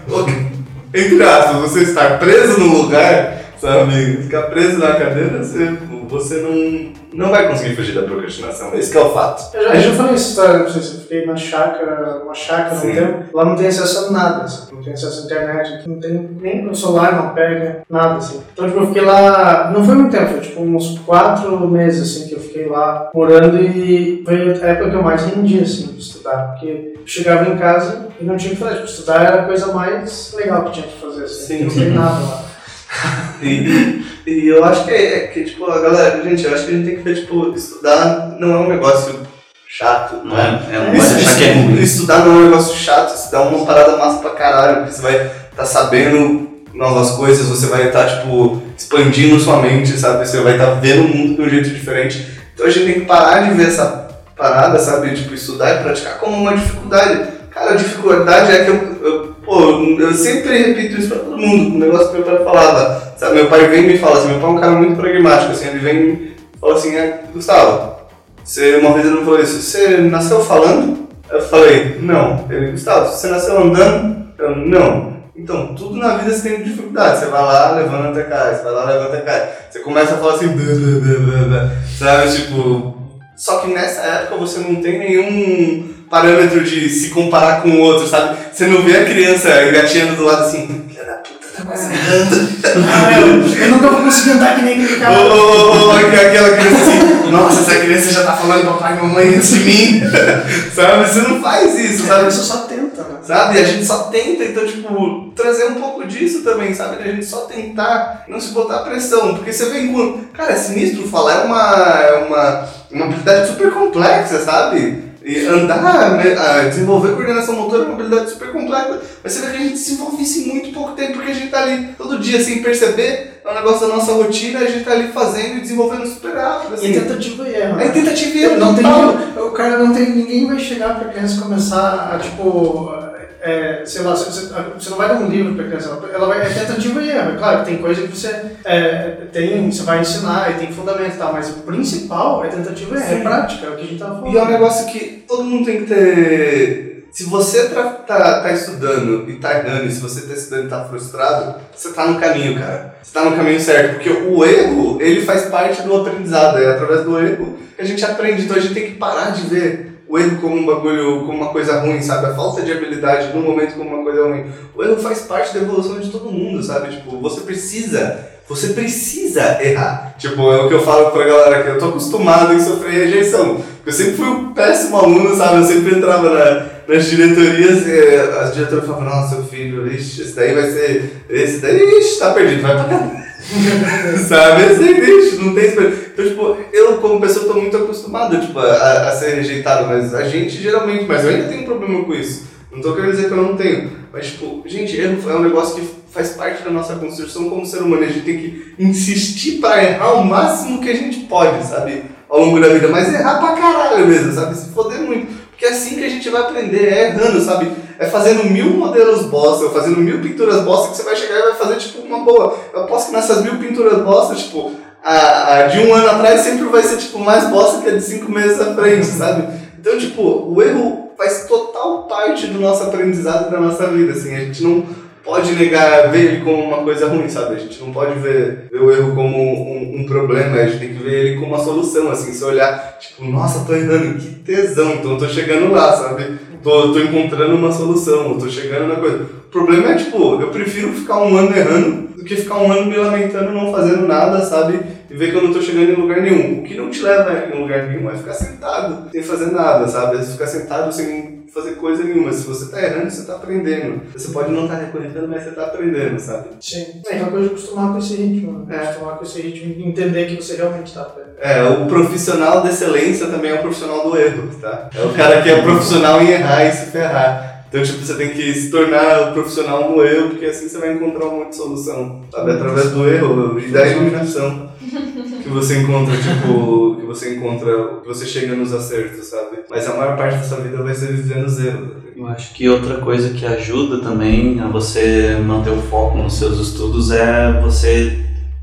Entre aspas, você estar preso no lugar, sabe? Ficar preso na cadeira, você, você não, não vai conseguir fugir da procrastinação. Esse que é o fato. Eu já, eu já falei essa história, não sei se eu fiquei na chácara, uma chácara Sim. um tempo. Lá não tem acesso a nada, assim. Não tem acesso à internet, não tem nem o celular, não pega, nada, assim. Então, tipo, eu fiquei lá, não foi muito tempo, foi tipo uns quatro meses, assim, que eu fiquei lá morando e foi a época que eu mais rendi, assim, de estudar. Porque eu chegava em casa e não tinha o que fazer. Tipo, estudar era a coisa mais legal que tinha que fazer, assim. Sim. Não tem nada lá. E, e eu acho que é, é que, tipo, a galera, gente, eu acho que a gente tem que ver, tipo, estudar não é um negócio chato, Não é? É, não Isso- pode achar que é ruim. Estudar não é um negócio chato, estudar é uma parada massa pra caralho, porque você vai estar tá sabendo novas coisas, você vai estar, tipo, expandindo sua mente, sabe? Você vai estar vendo o mundo de um jeito diferente. Então a gente tem que parar de ver essa parada, sabe? Tipo, estudar e praticar como uma dificuldade. Cara, a dificuldade é que eu, eu- pô, eu sempre repito isso pra todo mundo, um negócio que meu pai falava, sabe? Meu pai vem e me fala assim, meu pai é um cara muito pragmático, assim, ele vem e fala assim, é, Gustavo, você, uma vez ele me falou isso, você nasceu falando? Eu falei, não. Ele, Gustavo, você nasceu andando? Eu, não. Então, tudo na vida você tem dificuldade. Você vai lá, levanta, cai. Você vai lá, levanta, cai. Você começa a falar assim, blá, blá, blá, blá, sabe? Tipo, só que nessa época você não tem nenhum parâmetro de se comparar com o outro, sabe? Você não vê a criança engatinhando do lado assim, filha da puta, tá quase andando. Ah, eu, eu nunca vou conseguir andar que nem aquele cara. Ô, ô, ô, aquela criança assim, nossa, essa criança já tá falando papai e mamãe antes de mim. sabe? Você não faz isso, sabe? Você só tenta, né? Sabe? A gente só tenta, então, tipo, trazer um pouco disso também, sabe? A gente só tentar não se botar pressão. Porque você vem com. Cara, é sinistro falar, é uma, é uma, uma habilidade super complexa, sabe? E andar, né, desenvolver coordenação motora é uma habilidade super completa. Mas você vê que a gente desenvolve isso em muito pouco tempo, porque a gente tá ali todo dia sem perceber, é um negócio da nossa rotina, a gente tá ali fazendo e desenvolvendo super rápido. E Assim. tentativa e erro. É tentativa e erro Não tem total. ninguém, o cara não tem ninguém vai chegar pra criança começar a tipo é, sei lá, você, você não vai dar um livro pra criança, ela- vai é tentativa e erro. É Claro, que tem coisa que você é, tem, você vai ensinar e tem fundamento e tal, mas o principal é tentativa e erro, é prática, é o que a gente tava falando. E é um negócio que todo mundo tem que ter. Se você tá, tá, tá estudando e tá errando, e se você tá estudando e tá frustrado, você tá no caminho, cara. Você tá no caminho certo, porque o erro, ele faz parte do aprendizado, é através do erro que a gente aprende. Então a gente tem que parar de ver o erro como um bagulho, como uma coisa ruim, sabe? A falta de habilidade no momento como uma coisa ruim. O erro faz parte da evolução de todo mundo, sabe? Tipo, você precisa, você precisa errar. Tipo, é o que eu falo pra galera que eu tô acostumado em sofrer rejeição. Eu sempre fui um péssimo aluno, sabe? Eu sempre entrava na, nas diretorias e as diretoras falavam, nossa, seu filho, ixi, esse daí vai ser. Esse daí, ixi, tá perdido, vai pra cá. sabe? Daí, ixi, não tem esperança. Então, tipo, eu como pessoa tô muito acostumado, tipo, a, a ser rejeitado, mas a gente geralmente, mas eu ainda tenho um problema com isso. Não tô querendo dizer que eu não tenho. Mas, tipo, gente, erro é um negócio que faz parte da nossa construção como ser humano. A gente tem que insistir pra errar o máximo que a gente pode, sabe? Ao longo da vida. Mas errar pra caralho mesmo, sabe? Se foder muito. Porque é assim que a gente vai aprender, é errando, sabe? É fazendo mil modelos bosta, ou fazendo mil pinturas bosta que você vai chegar e vai fazer, tipo, uma boa. Eu aposto que nessas mil pinturas bosta, tipo, a, a de um ano atrás sempre vai ser, tipo, mais bosta que a de cinco meses à frente, sabe? Então, tipo, o erro faz total parte do nosso aprendizado e da nossa vida, assim. A gente não pode negar, ver ele como uma coisa ruim, sabe? A gente não pode ver, ver o erro como um, um problema, a gente tem que ver ele como uma solução, assim. Se olhar, tipo, nossa, tô errando, que tesão, então tô chegando lá, sabe? Tô, tô encontrando uma solução, eu tô chegando na coisa. O problema é, tipo, eu prefiro ficar um ano errando do que ficar um ano me lamentando, não fazendo nada, sabe? E ver que eu não tô chegando em lugar nenhum. O que não te leva em lugar nenhum é ficar sentado, sem fazer nada, sabe? É ficar sentado sem fazer coisa nenhuma. Se você tá errando, você tá aprendendo. Você pode não estar tá reconhecendo, mas você tá aprendendo, sabe? Sim. É aquela coisa de acostumar com esse ritmo, né? É. acostumar com esse ritmo e entender que você realmente tá aprendendo. É, o profissional de excelência também é o profissional do erro, tá? É o cara que é profissional em errar e se ferrar. Então, tipo, você tem que se tornar o profissional no erro, porque assim você vai encontrar um monte de solução, sabe? Através do erro e da iluminação que você encontra, tipo, que você encontra, que você chega nos acertos, sabe? Mas a maior parte da sua vida vai ser vivendo os erros. Eu acho que outra coisa que ajuda também a você manter o foco nos seus estudos é você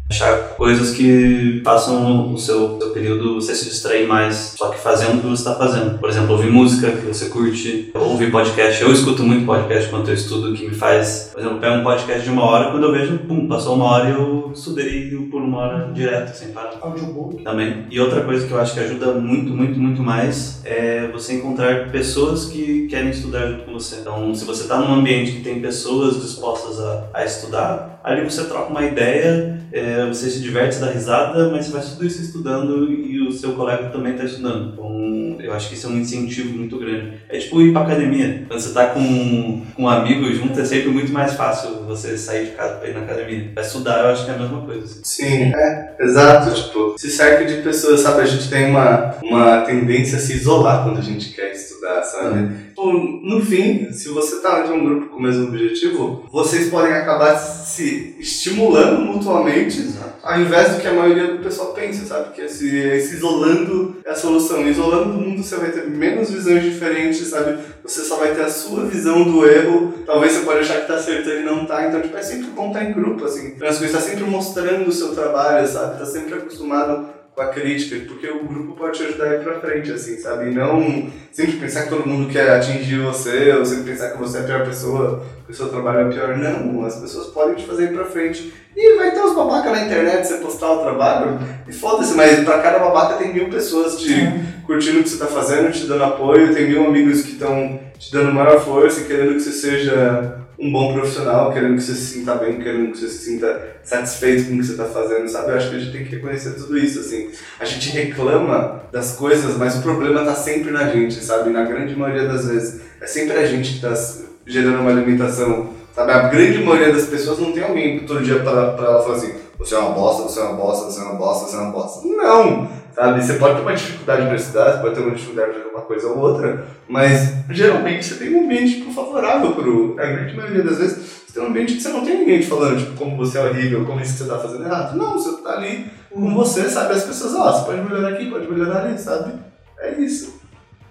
achar coisas que façam o seu, seu período você se distrair mais, só que fazendo o que você está fazendo. Por exemplo, ouvir música que você curte, ouvir podcast. Eu escuto muito podcast quando eu estudo, que me faz. Por exemplo, eu pego um podcast de uma hora, quando eu vejo, pum, passou uma hora e eu estudei por uma hora direto, sem parar Audiobook. também. E outra coisa que eu acho que ajuda muito, muito, muito mais é você encontrar pessoas que querem estudar junto com você. Então, se você está num ambiente que tem pessoas dispostas a, a estudar, ali você troca uma ideia, é, você se diverte, dá risada, mas você faz tudo isso estudando e o seu colega também está estudando. Então, eu acho que isso é um incentivo muito grande. É tipo ir pra academia. Quando você tá com, com um amigo junto, é sempre muito mais fácil você sair de casa pra ir na academia. Pra estudar, eu acho que é a mesma coisa. assim. Sim, é, exato, tipo, se cerca de pessoas, sabe, a gente tem uma, uma tendência a se isolar quando a gente quer estudar, sabe? Tipo, no fim, se você tá de um grupo com o mesmo objetivo, vocês podem acabar se estimulando mutuamente, ao invés do que a maioria do pessoal pensa, sabe? Que se, se isolando é a solução. Isolando do mundo você vai ter menos visões diferentes, sabe? Você só vai ter a sua visão do erro. Talvez você pode achar que tá acertando e não tá. Então, tipo, é sempre bom estar em grupo, assim. As coisas tá sempre mostrando o seu trabalho, sabe? Tá sempre acostumado com a crítica, porque o grupo pode te ajudar a ir pra frente, assim, sabe? E não sempre pensar que todo mundo quer atingir você, ou sempre pensar que você é a pior pessoa, que o seu trabalho é pior. Não, as pessoas podem te fazer ir pra frente. E vai ter uns babaca na internet, você postar o trabalho, e foda-se, mas pra cada babaca tem mil pessoas te curtindo o que você tá fazendo, te dando apoio, tem mil amigos que estão te dando maior força e querendo que você seja um bom profissional, querendo que você se sinta bem, querendo que você se sinta satisfeito com o que você está fazendo, sabe? Eu acho que a gente tem que reconhecer tudo isso, assim. A gente reclama das coisas, mas o problema está sempre na gente, sabe? Na grande maioria das vezes. É sempre a gente que está gerando uma limitação, sabe? A grande maioria das pessoas não tem alguém todo dia para ela falar assim, você é uma bosta, você é uma bosta, você é uma bosta, você é uma bosta. Não! Sabe? Você pode ter uma dificuldade para estudar, você pode ter uma dificuldade de uma coisa ou outra, mas geralmente você tem um ambiente tipo, favorável pro. A grande maioria das vezes, você tem um ambiente que você não tem ninguém te falando, tipo, como você é horrível, como isso que você tá fazendo errado. Não, você tá ali com você, sabe? As pessoas, ó, você pode melhorar aqui, pode melhorar ali, sabe? É isso.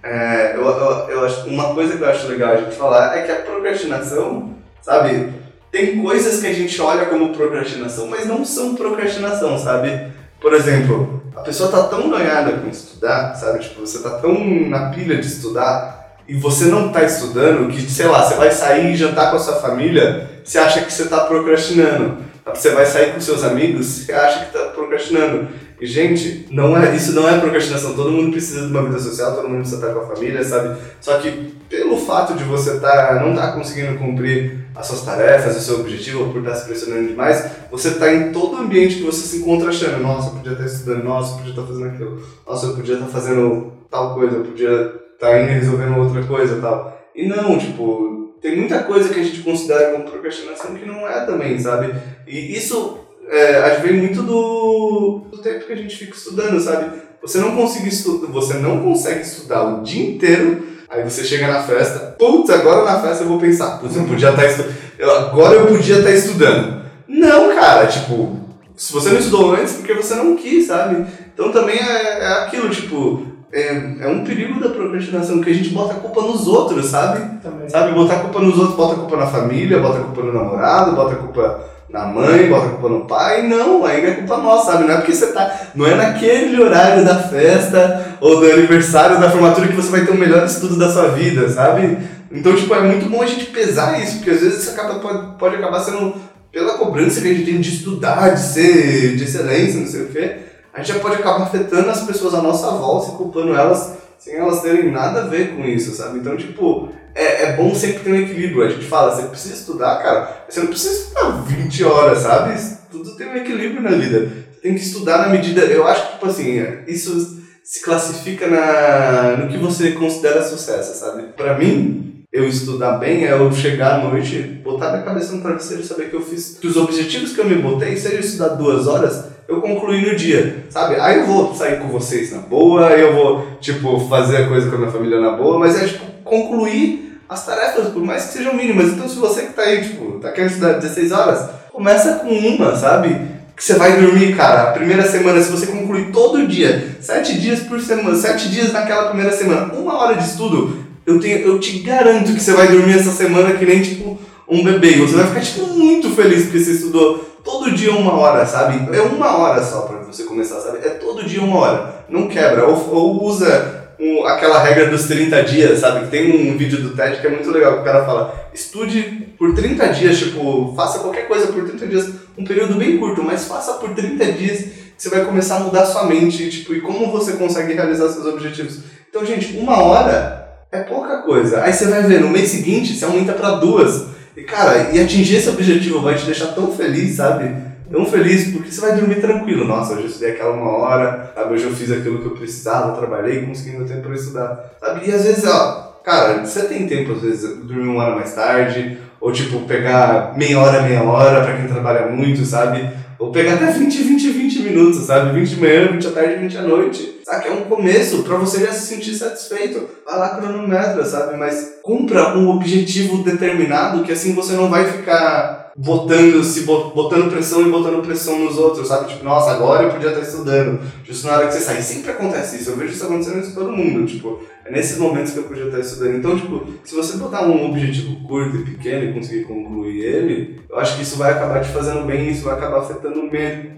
É, eu, eu, eu acho, uma coisa que eu acho legal a gente falar é que a procrastinação, sabe? Tem coisas que a gente olha como procrastinação, mas não são procrastinação, sabe? Por exemplo, a pessoa tá tão ganhada com estudar, sabe? Tipo, você tá tão na pilha de estudar e você não tá estudando que, sei lá, você vai sair e jantar com a sua família, você acha que você tá procrastinando. Você vai sair com seus amigos, você acha que tá procrastinando. E, gente, não é, isso não é procrastinação. Todo mundo precisa de uma vida social, todo mundo precisa estar com a família, sabe? Só que pelo fato de você tá, não estar tá conseguindo cumprir as suas tarefas, o seu objetivo, ou por estar se pressionando demais, você está em todo o ambiente que você se encontra achando, nossa, eu podia estar estudando, nossa, eu podia estar fazendo aquilo, nossa, eu podia estar fazendo tal coisa, eu podia estar indo resolvendo outra coisa tal. E não, tipo, tem muita coisa que a gente considera como procrastinação que não é também, sabe? E isso é, vem muito do, do tempo que a gente fica estudando, sabe? Você não consegue estudar, você não consegue estudar o dia inteiro, aí você chega na festa, putz, agora na festa eu vou pensar, putz, eu podia estar estudando, agora eu podia estar estudando. Não, cara, tipo, se você não estudou antes, porque você não quis, sabe? Então também é, é aquilo, tipo, é, é um perigo da procrastinação, que a gente bota a culpa nos outros, sabe? Também. Sabe, botar a culpa nos outros, bota a culpa na família, bota a culpa no namorado, bota a culpa na mãe, bota a culpa no pai. Não, ainda é culpa nossa, sabe? Não é porque você tá. Não é naquele horário da festa ou do aniversário da formatura que você vai ter o melhor estudo da sua vida, sabe? Então, tipo, é muito bom a gente pesar isso, porque às vezes isso acaba, pode, pode acabar sendo pela cobrança que a gente tem de estudar, de ser de excelência, não sei o quê. A gente já pode acabar afetando as pessoas à nossa volta e culpando elas sem elas terem nada a ver com isso, sabe? Então, tipo, é, é bom sempre ter um equilíbrio. A gente fala, você precisa estudar, cara. Você não precisa estudar 20 horas, sabe? Tudo tem um equilíbrio na vida. Você tem que estudar na medida. Eu acho que, tipo assim, isso se classifica na, no que você considera sucesso, sabe? Pra mim, eu estudar bem é eu chegar à noite, botar minha cabeça no travesseiro e saber que eu fiz. Que os objetivos que eu me botei, seja estudar duas horas, eu concluí no dia, sabe? Aí eu vou sair com vocês na boa, eu vou, tipo, fazer a coisa com a minha família na boa, mas é, tipo, concluir as tarefas, por mais que sejam mínimas. Então, se você que tá aí, tipo, tá querendo estudar 16 horas, começa com uma, sabe? Que você vai dormir, cara. A primeira semana, se você concluir todo dia, sete dias por semana, sete dias naquela primeira semana, uma hora de estudo, eu, tenho, eu te garanto que você vai dormir essa semana que nem, tipo, um bebê. Você vai ficar, tipo, muito feliz porque você estudou todo dia uma hora, sabe? É uma hora só pra você começar, sabe? É todo dia uma hora. Não quebra. Ou, ou usa um, aquela regra dos 30 dias, sabe? Tem um vídeo do TED que é muito legal, que o cara fala, estude por 30 dias, tipo, faça qualquer coisa por 30 dias, um período bem curto, mas faça por 30 dias, você vai começar a mudar sua mente, tipo, e como você consegue realizar seus objetivos. Então, gente, uma hora é pouca coisa. Aí você vai ver, no mês seguinte, você aumenta para duas. E, cara, e atingir esse objetivo vai te deixar tão feliz, sabe? Tão feliz porque você vai dormir tranquilo. Nossa, hoje eu estudei aquela uma hora, sabe? Hoje eu fiz aquilo que eu precisava, trabalhei, consegui meu tempo para estudar, sabe? E às vezes, ó, cara, você tem tempo às vezes dormir uma hora mais tarde, ou tipo, pegar meia hora, meia hora para quem trabalha muito, sabe? Ou pegar até 20, 20, 20 minutos, sabe? 20 de manhã, 20 à tarde, 20 à noite. Sabe? É um começo para você já se sentir satisfeito. Vai lá cronometra, sabe? Mas cumpra um objetivo determinado que assim você não vai ficar botando, se botando pressão e botando pressão nos outros, sabe? Tipo, nossa, agora eu podia estar estudando, justo na hora que você sai. Sempre acontece isso, eu vejo isso acontecendo com todo mundo, tipo, é nesses momentos que eu podia estar estudando. Então, tipo, se você botar um objetivo curto e pequeno e conseguir concluir ele, eu acho que isso vai acabar te fazendo bem isso vai acabar afetando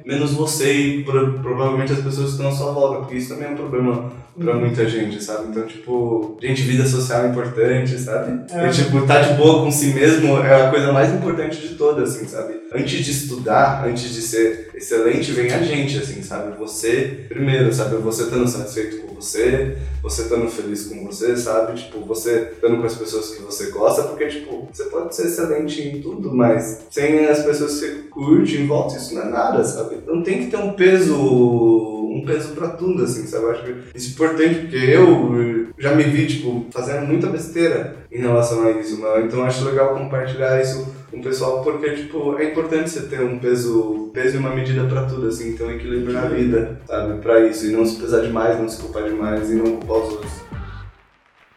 menos você e provavelmente as pessoas que estão à sua volta, porque isso também é um problema pra muita gente, sabe? Então, tipo, gente, vida social é importante, sabe? É. E, tipo, tá de boa com si mesmo é a coisa mais importante de todas, assim, sabe? Antes de estudar, antes de ser excelente, vem a gente, assim, sabe? Você primeiro, sabe? Você estando satisfeito com você, você estando feliz com você, sabe? Tipo, você estando com as pessoas que você gosta, porque, tipo, você pode ser excelente em tudo, mas sem as pessoas que você curte em volta, isso não é nada, sabe? Então tem que ter um peso um peso pra tudo, assim, sabe? Eu acho que isso é importante, porque eu já me vi, tipo, fazendo muita besteira em relação a isso, né? Então acho legal compartilhar isso com o pessoal, porque, tipo, é importante você ter um peso, peso e uma medida pra tudo, assim, ter um equilíbrio na vida, sabe? Pra isso, e não se pesar demais, não se culpar demais e não culpar os outros.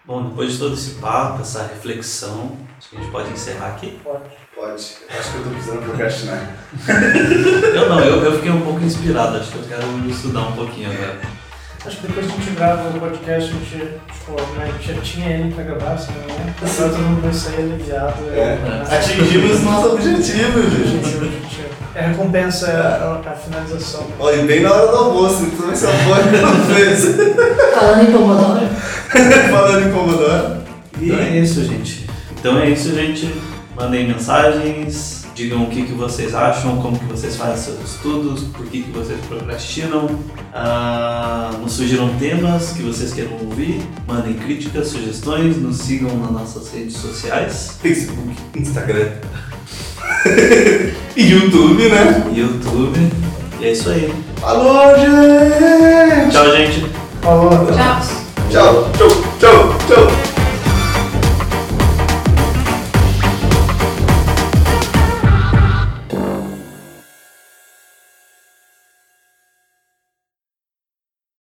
Bom, depois de todo esse papo, essa reflexão, acho que a gente pode encerrar aqui. Pode. Pode. Acho que eu tô precisando procrastinar. Eu não, eu, eu fiquei um pouco inspirado, acho que eu quero estudar um pouquinho agora. Acho que depois que a gente grava o podcast, a gente, tipo, né, a gente já tinha ele pra gravar, assim, né? Agora todo mundo vai sair aliviado. É. né? Atingimos nosso objetivo, gente. É a recompensa, é a, a finalização. Olha, e bem na hora do almoço, então esse apoio que não fez. Falando em Pomodoro, Falando em Pomodoro. Então é isso, gente. Então é isso, gente. Mandem mensagens, digam o que, que vocês acham, como que vocês fazem seus estudos, por que, que vocês procrastinam. Ah, nos sugiram temas que vocês queiram ouvir, mandem críticas, sugestões, nos sigam nas nossas redes sociais, Facebook, Instagram. e YouTube, né? YouTube. E é isso aí. Falou, gente! Tchau, gente. Falou. tchau. Tchau, tchau, tchau, tchau.